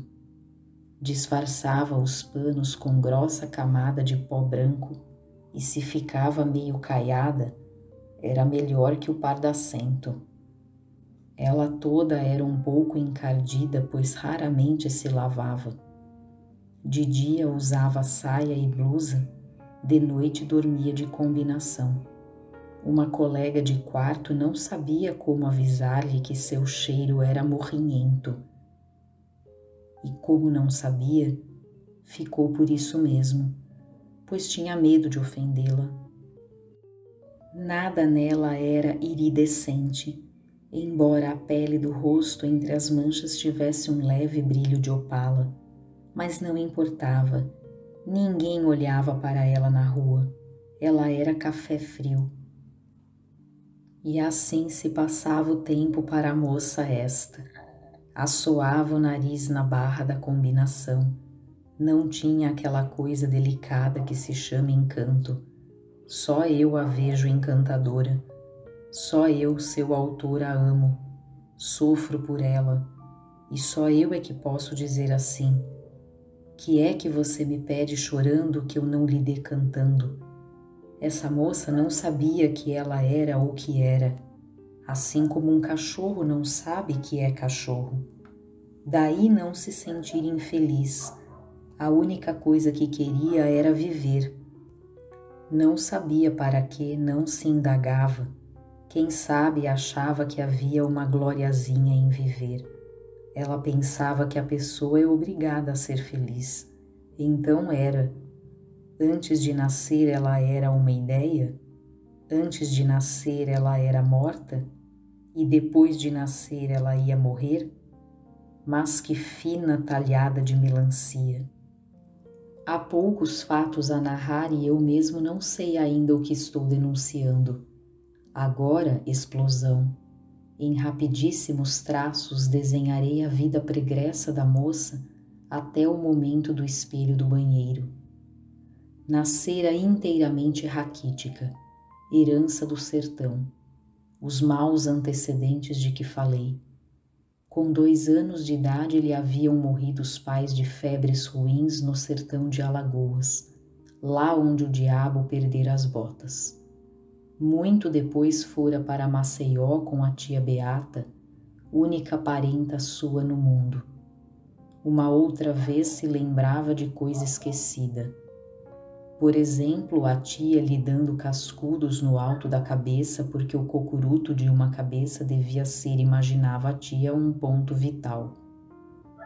Disfarçava os panos com grossa camada de pó branco e se ficava meio caiada, era melhor que o pardacento. Ela toda era um pouco encardida, pois raramente se lavava. De dia usava saia e blusa, de noite dormia de combinação. Uma colega de quarto não sabia como avisar-lhe que seu cheiro era morrinhento. E como não sabia, ficou por isso mesmo, pois tinha medo de ofendê-la. Nada nela era iridescente, embora a pele do rosto entre as manchas tivesse um leve brilho de opala, mas não importava. Ninguém olhava para ela na rua. Ela era café frio e assim se passava o tempo para a moça esta. Assoava o nariz na barra da combinação. Não tinha aquela coisa delicada que se chama encanto. Só eu a vejo encantadora. Só eu, seu autor, a amo. Sofro por ela. E só eu é que posso dizer assim: Que é que você me pede chorando que eu não lhe dê cantando? Essa moça não sabia que ela era ou que era, assim como um cachorro não sabe que é cachorro. Daí não se sentir infeliz. A única coisa que queria era viver. Não sabia para que, não se indagava. Quem sabe achava que havia uma gloriazinha em viver. Ela pensava que a pessoa é obrigada a ser feliz. Então era. Antes de nascer, ela era uma ideia? Antes de nascer, ela era morta? E depois de nascer, ela ia morrer? Mas que fina talhada de melancia! Há poucos fatos a narrar e eu mesmo não sei ainda o que estou denunciando. Agora, explosão em rapidíssimos traços desenharei a vida pregressa da moça até o momento do espelho do banheiro. Nascera inteiramente raquítica, herança do sertão, os maus antecedentes de que falei. Com dois anos de idade lhe haviam morrido os pais de febres ruins no sertão de Alagoas, lá onde o diabo perdera as botas. Muito depois fora para Maceió com a tia Beata, única parenta sua no mundo. Uma outra vez se lembrava de coisa esquecida. Por exemplo, a tia lhe dando cascudos no alto da cabeça porque o cocuruto de uma cabeça devia ser, imaginava a tia, um ponto vital.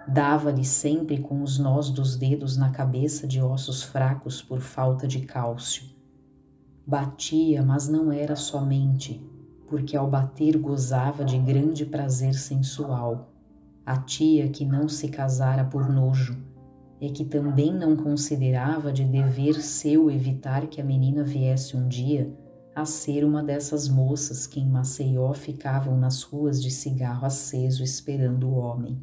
Dava-lhe sempre com os nós dos dedos na cabeça de ossos fracos por falta de cálcio Batia, mas não era somente, porque ao bater gozava de grande prazer sensual. A tia que não se casara por nojo, e que também não considerava de dever seu evitar que a menina viesse um dia a ser uma dessas moças que em Maceió ficavam nas ruas de cigarro aceso esperando o homem.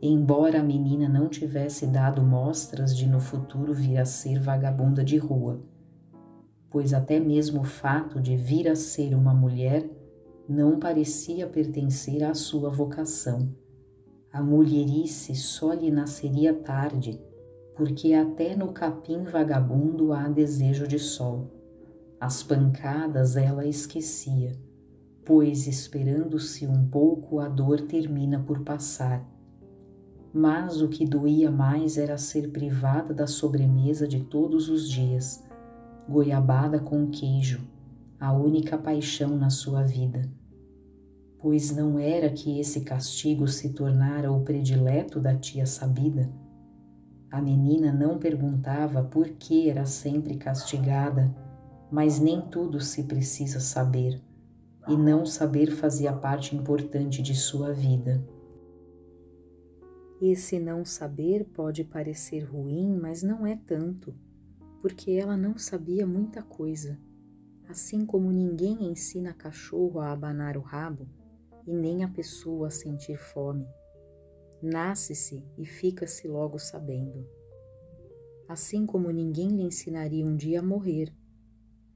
Embora a menina não tivesse dado mostras de no futuro vir a ser vagabunda de rua, pois até mesmo o fato de vir a ser uma mulher não parecia pertencer à sua vocação. A mulherice só lhe nasceria tarde, porque até no capim vagabundo há desejo de sol. As pancadas ela esquecia, pois esperando-se um pouco a dor termina por passar. Mas o que doía mais era ser privada da sobremesa de todos os dias goiabada com queijo, a única paixão na sua vida. Pois não era que esse castigo se tornara o predileto da tia sabida? A menina não perguntava por que era sempre castigada, mas nem tudo se precisa saber, e não saber fazia parte importante de sua vida. Esse não saber pode parecer ruim, mas não é tanto porque ela não sabia muita coisa, assim como ninguém ensina cachorro a abanar o rabo e nem a pessoa sentir fome. Nasce-se e fica-se logo sabendo. Assim como ninguém lhe ensinaria um dia a morrer,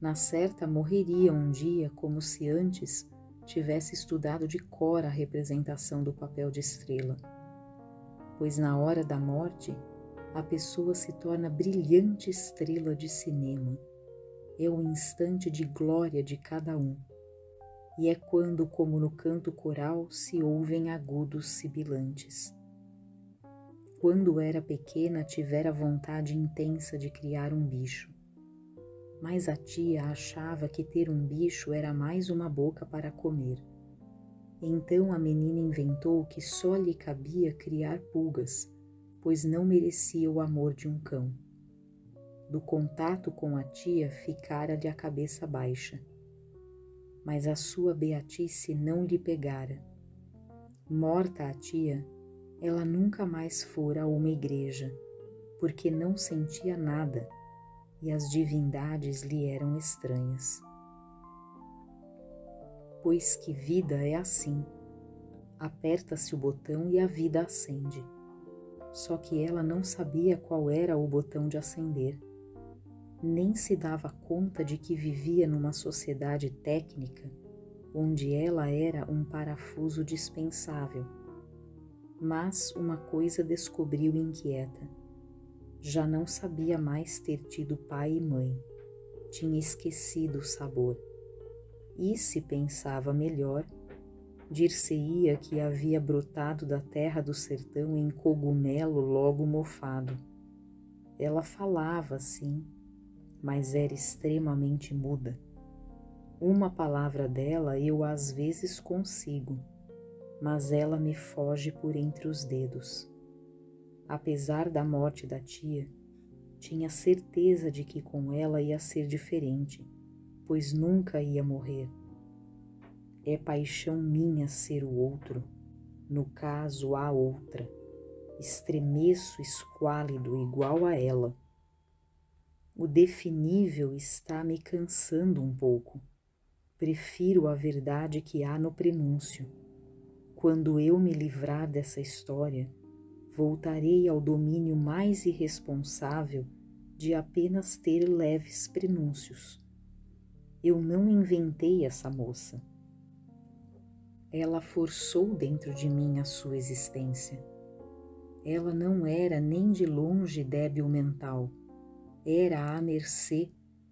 na certa morreria um dia como se antes tivesse estudado de cor a representação do papel de estrela, pois na hora da morte a pessoa se torna brilhante estrela de cinema. É o instante de glória de cada um. E é quando, como no canto coral, se ouvem agudos sibilantes. Quando era pequena, tivera vontade intensa de criar um bicho. Mas a tia achava que ter um bicho era mais uma boca para comer. Então a menina inventou que só lhe cabia criar pulgas pois não merecia o amor de um cão. Do contato com a tia ficara-lhe a cabeça baixa, mas a sua beatice não lhe pegara. Morta a tia, ela nunca mais fora a uma igreja, porque não sentia nada e as divindades lhe eram estranhas. Pois que vida é assim: aperta-se o botão e a vida acende só que ela não sabia qual era o botão de acender. Nem se dava conta de que vivia numa sociedade técnica onde ela era um parafuso dispensável. Mas uma coisa descobriu inquieta. Já não sabia mais ter tido pai e mãe. Tinha esquecido o sabor. E se pensava melhor, dir-se-ia que havia brotado da terra do sertão em cogumelo logo mofado. Ela falava assim, mas era extremamente muda. Uma palavra dela eu às vezes consigo, mas ela me foge por entre os dedos. Apesar da morte da tia, tinha certeza de que com ela ia ser diferente, pois nunca ia morrer. É paixão minha ser o outro, no caso a outra. Estremeço esquálido igual a ela. O definível está me cansando um pouco. Prefiro a verdade que há no prenúncio. Quando eu me livrar dessa história, voltarei ao domínio mais irresponsável de apenas ter leves prenúncios. Eu não inventei essa moça. Ela forçou dentro de mim a sua existência. Ela não era nem de longe débil mental, era à mercê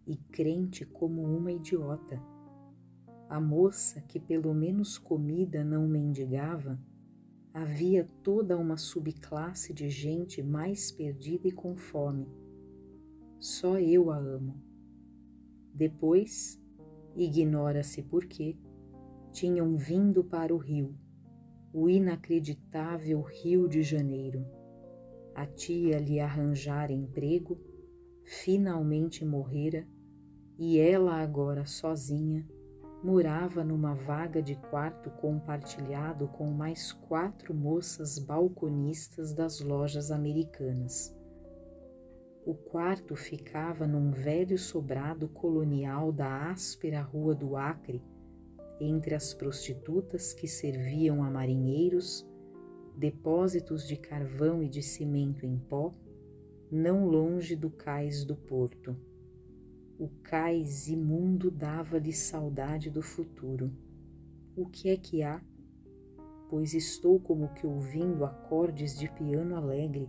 e crente como uma idiota. A moça que pelo menos comida não mendigava, havia toda uma subclasse de gente mais perdida e com fome. Só eu a amo. Depois, ignora-se por quê, tinham vindo para o rio, o inacreditável Rio de Janeiro. A tia lhe arranjara emprego, finalmente morrera, e ela agora sozinha morava numa vaga de quarto compartilhado com mais quatro moças balconistas das lojas americanas. O quarto ficava num velho sobrado colonial da áspera Rua do Acre, entre as prostitutas que serviam a marinheiros, depósitos de carvão e de cimento em pó, não longe do cais do porto o cais imundo dava-lhe saudade do futuro. O que é que há? Pois estou como que ouvindo acordes de piano alegre.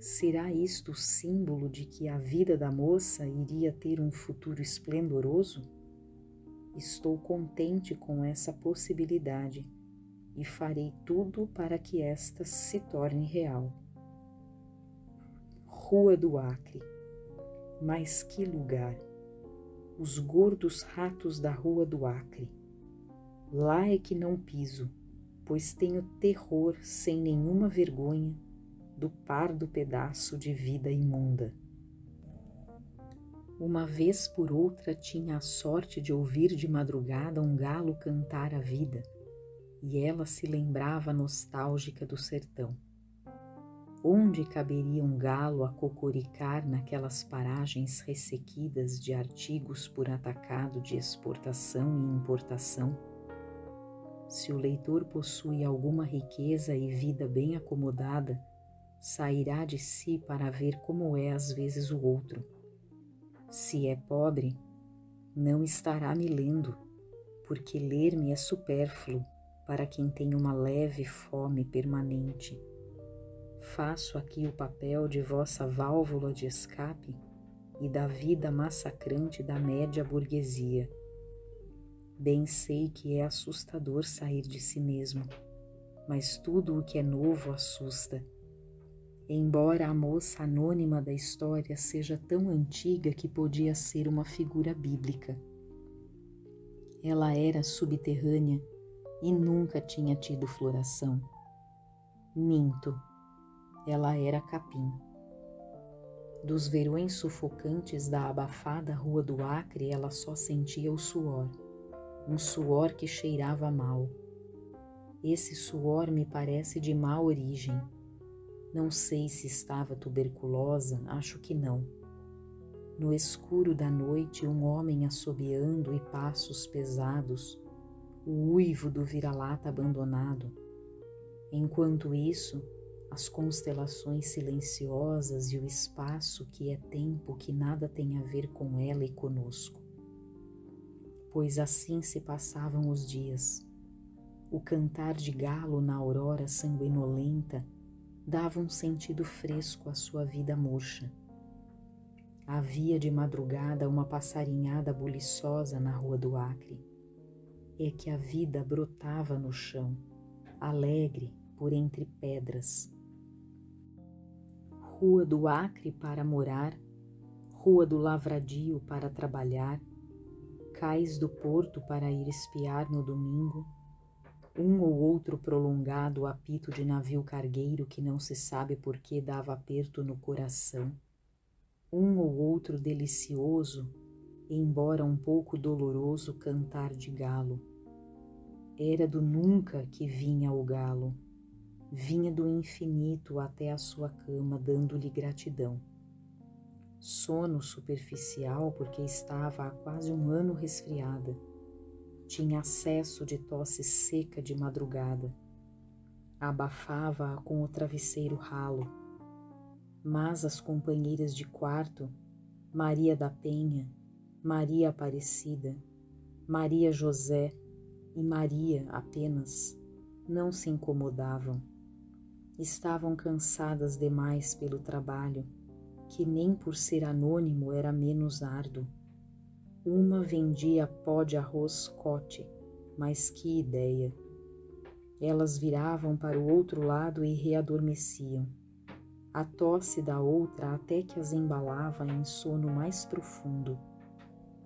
Será isto o símbolo de que a vida da moça iria ter um futuro esplendoroso? Estou contente com essa possibilidade e farei tudo para que esta se torne real. Rua do Acre mas que lugar! Os gordos ratos da rua do Acre. Lá é que não piso, pois tenho terror sem nenhuma vergonha do pardo pedaço de vida imunda. Uma vez por outra tinha a sorte de ouvir de madrugada um galo cantar a vida, e ela se lembrava nostálgica do sertão. Onde caberia um galo a cocoricar naquelas paragens ressequidas de artigos por atacado de exportação e importação? Se o leitor possui alguma riqueza e vida bem acomodada, sairá de si para ver como é às vezes o outro. Se é pobre, não estará me lendo, porque ler-me é supérfluo para quem tem uma leve fome permanente. Faço aqui o papel de vossa válvula de escape e da vida massacrante da média burguesia. Bem sei que é assustador sair de si mesmo, mas tudo o que é novo assusta. Embora a moça anônima da história seja tão antiga que podia ser uma figura bíblica. Ela era subterrânea e nunca tinha tido floração. Minto ela era capim. Dos verões sufocantes da abafada rua do Acre, ela só sentia o suor, um suor que cheirava mal. Esse suor me parece de má origem. Não sei se estava tuberculosa, acho que não. No escuro da noite, um homem assobiando e passos pesados, o uivo do vira-lata abandonado. Enquanto isso, as constelações silenciosas e o espaço que é tempo que nada tem a ver com ela e conosco. Pois assim se passavam os dias. O cantar de galo na aurora sanguinolenta dava um sentido fresco à sua vida murcha. Havia de madrugada uma passarinhada buliçosa na rua do Acre. É que a vida brotava no chão, alegre por entre pedras. Rua do Acre para morar, Rua do Lavradio para trabalhar, Cais do Porto para ir espiar no domingo, um ou outro prolongado apito de navio cargueiro que não se sabe por que dava aperto no coração um ou outro delicioso, embora um pouco doloroso cantar de galo. Era do nunca que vinha o galo, vinha do infinito até a sua cama dando-lhe gratidão. Sono superficial porque estava há quase um ano resfriada. Tinha acesso de tosse seca de madrugada. Abafava-a com o travesseiro ralo mas as companheiras de quarto, Maria da Penha, Maria Aparecida, Maria José e Maria apenas, não se incomodavam. Estavam cansadas demais pelo trabalho, que nem por ser anônimo era menos árduo. Uma vendia pó de arroz cote, mas que ideia! Elas viravam para o outro lado e readormeciam a tosse da outra até que as embalava em sono mais profundo.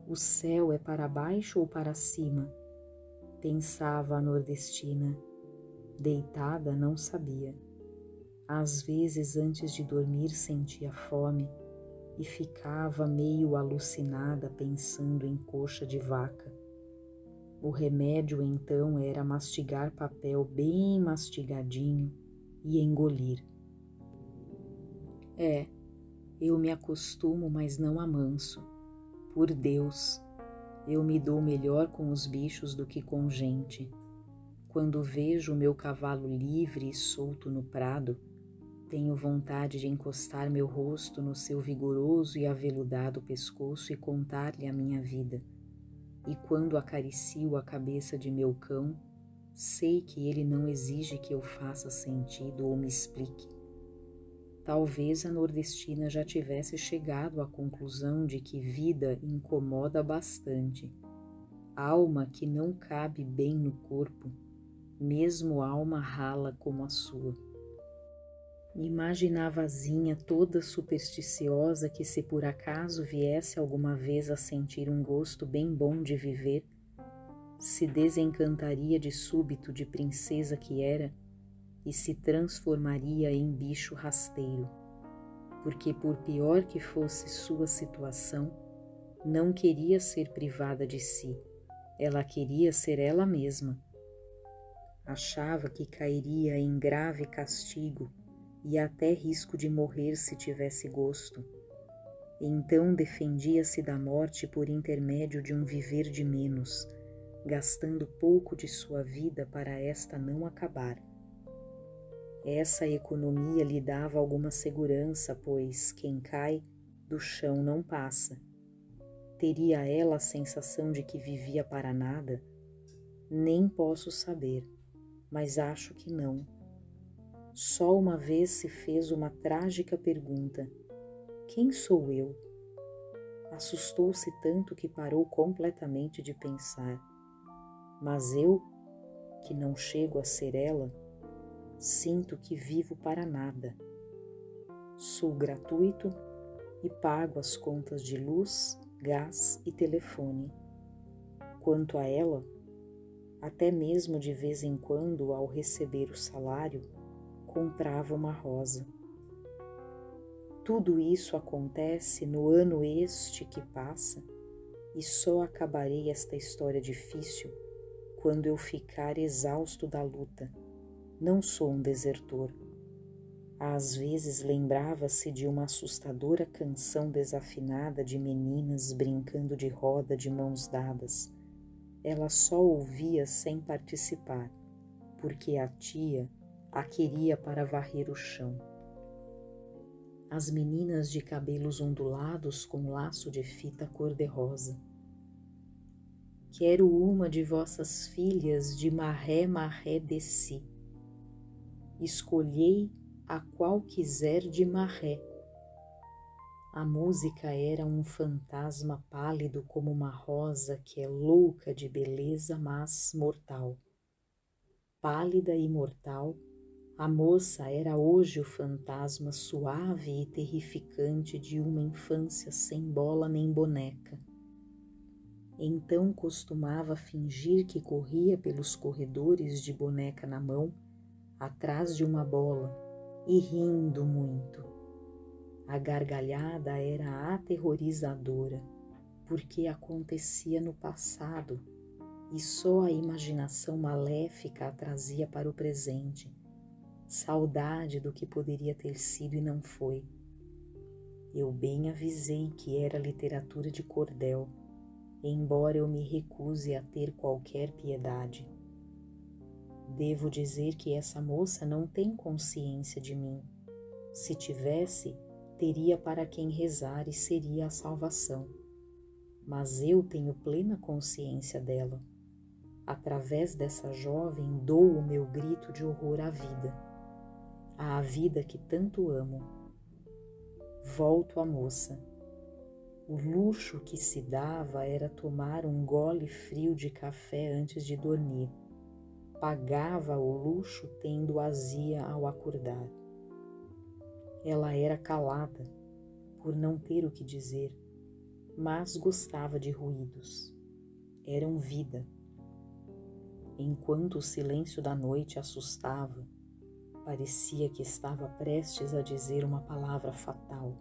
O céu é para baixo ou para cima? Pensava a nordestina. Deitada, não sabia. Às vezes, antes de dormir, sentia fome e ficava meio alucinada pensando em coxa de vaca. O remédio então era mastigar papel bem mastigadinho e engolir. É, eu me acostumo, mas não amanso. Por Deus, eu me dou melhor com os bichos do que com gente. Quando vejo o meu cavalo livre e solto no prado, tenho vontade de encostar meu rosto no seu vigoroso e aveludado pescoço e contar-lhe a minha vida. E quando acaricio a cabeça de meu cão, sei que ele não exige que eu faça sentido ou me explique. Talvez a nordestina já tivesse chegado à conclusão de que vida incomoda bastante. Alma que não cabe bem no corpo, mesmo alma rala como a sua. Imaginava a Zinha toda supersticiosa que, se por acaso viesse alguma vez a sentir um gosto bem bom de viver, se desencantaria de súbito de princesa que era e se transformaria em bicho rasteiro, porque, por pior que fosse sua situação, não queria ser privada de si, ela queria ser ela mesma. Achava que cairia em grave castigo e até risco de morrer se tivesse gosto. Então defendia-se da morte por intermédio de um viver de menos, gastando pouco de sua vida para esta não acabar. Essa economia lhe dava alguma segurança, pois quem cai do chão não passa. Teria ela a sensação de que vivia para nada? Nem posso saber, mas acho que não. Só uma vez se fez uma trágica pergunta: Quem sou eu? Assustou-se tanto que parou completamente de pensar. Mas eu, que não chego a ser ela, sinto que vivo para nada. Sou gratuito e pago as contas de luz, gás e telefone. Quanto a ela, até mesmo de vez em quando, ao receber o salário, comprava uma rosa. Tudo isso acontece no ano este que passa e só acabarei esta história difícil quando eu ficar exausto da luta não sou um desertor. Às vezes lembrava-se de uma assustadora canção desafinada de meninas brincando de roda de mãos dadas. Ela só ouvia sem participar, porque a tia a queria para varrer o chão. As meninas de cabelos ondulados com laço de fita cor-de-rosa. Quero uma de vossas filhas de marré marré de si escolhei a qual quiser de marré. A música era um fantasma pálido como uma rosa que é louca de beleza, mas mortal. Pálida e mortal, a moça era hoje o fantasma suave e terrificante de uma infância sem bola nem boneca. Então costumava fingir que corria pelos corredores de boneca na mão, atrás de uma bola, e rindo muito. A gargalhada era aterrorizadora, porque acontecia no passado e só a imaginação maléfica a trazia para o presente, saudade do que poderia ter sido e não foi. Eu bem avisei que era literatura de cordel embora eu me recuse a ter qualquer piedade. Devo dizer que essa moça não tem consciência de mim. Se tivesse, teria para quem rezar e seria a salvação. Mas eu tenho plena consciência dela. Através dessa jovem dou o meu grito de horror à vida, à vida que tanto amo. Volto à moça o luxo que se dava era tomar um gole frio de café antes de dormir. Pagava o luxo tendo azia ao acordar. Ela era calada, por não ter o que dizer, mas gostava de ruídos. Eram vida. Enquanto o silêncio da noite assustava, parecia que estava prestes a dizer uma palavra fatal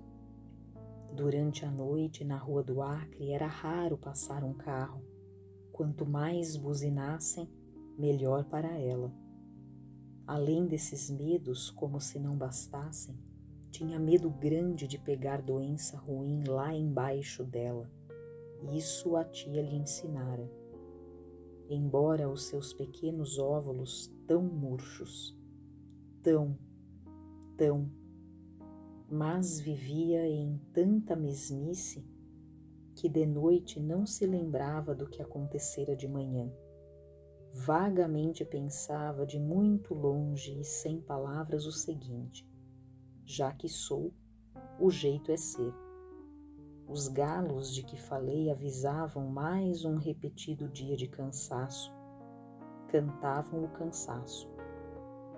Durante a noite, na Rua do Acre, era raro passar um carro. Quanto mais buzinassem, melhor para ela. Além desses medos, como se não bastassem, tinha medo grande de pegar doença ruim lá embaixo dela. Isso a tia lhe ensinara. Embora os seus pequenos óvulos tão murchos, tão, tão mas vivia em tanta mesmice que de noite não se lembrava do que acontecera de manhã. Vagamente pensava de muito longe e sem palavras o seguinte: já que sou, o jeito é ser. Os galos de que falei avisavam mais um repetido dia de cansaço. Cantavam o cansaço.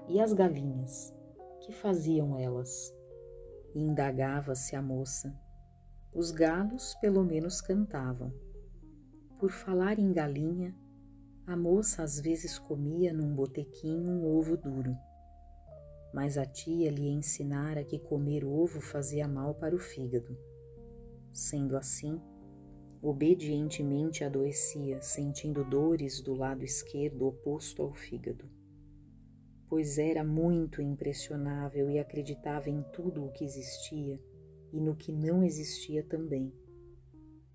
E as galinhas? Que faziam elas? Indagava-se a moça. Os galos pelo menos cantavam. Por falar em galinha, a moça às vezes comia num botequim um ovo duro. Mas a tia lhe ensinara que comer ovo fazia mal para o fígado. Sendo assim, obedientemente adoecia, sentindo dores do lado esquerdo oposto ao fígado pois era muito impressionável e acreditava em tudo o que existia e no que não existia também.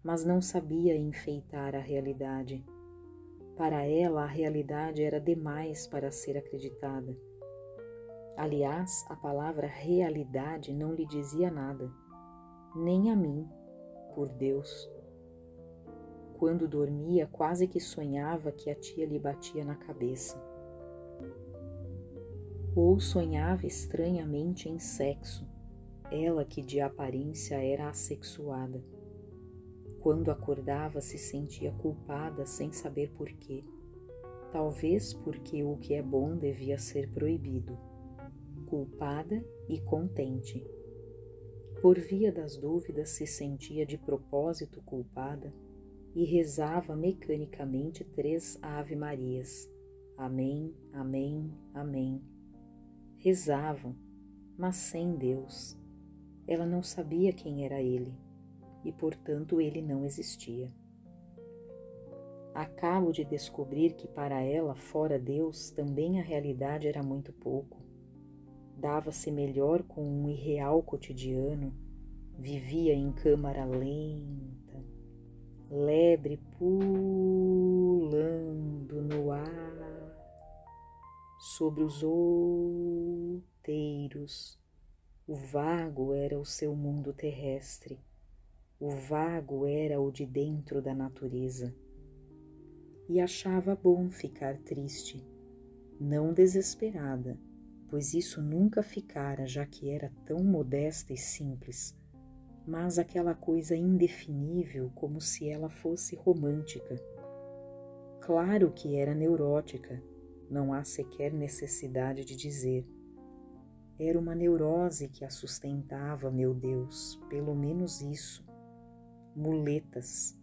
Mas não sabia enfeitar a realidade. Para ela, a realidade era demais para ser acreditada. Aliás, a palavra realidade não lhe dizia nada, nem a mim, por Deus. Quando dormia, quase que sonhava que a tia lhe batia na cabeça ou sonhava estranhamente em sexo, ela que de aparência era assexuada. Quando acordava, se sentia culpada sem saber por quê. Talvez porque o que é bom devia ser proibido. Culpada e contente. Por via das dúvidas, se sentia de propósito culpada e rezava mecanicamente três Ave-Marias. Amém, Amém, Amém rezavam, mas sem Deus. Ela não sabia quem era ele e, portanto, ele não existia. Acabo de descobrir que para ela, fora Deus, também a realidade era muito pouco. Dava-se melhor com um irreal cotidiano, vivia em câmara lenta, lebre pulando no ar sobre os outeiros. O vago era o seu mundo terrestre, o vago era o de dentro da natureza. E achava bom ficar triste, não desesperada, pois isso nunca ficara, já que era tão modesta e simples, mas aquela coisa indefinível como se ela fosse romântica. Claro que era neurótica, não há sequer necessidade de dizer. Era uma neurose que a sustentava, meu Deus, pelo menos isso. Muletas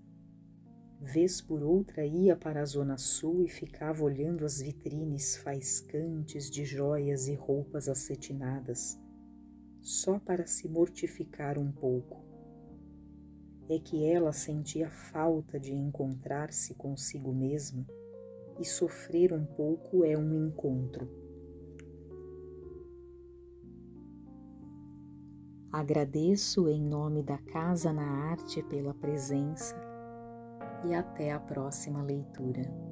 Vez por outra ia para a Zona Sul e ficava olhando as vitrines faiscantes de joias e roupas acetinadas, só para se mortificar um pouco. É que ela sentia falta de encontrar-se consigo mesma e sofrer um pouco é um encontro. Agradeço em nome da Casa na Arte pela presença e até a próxima leitura.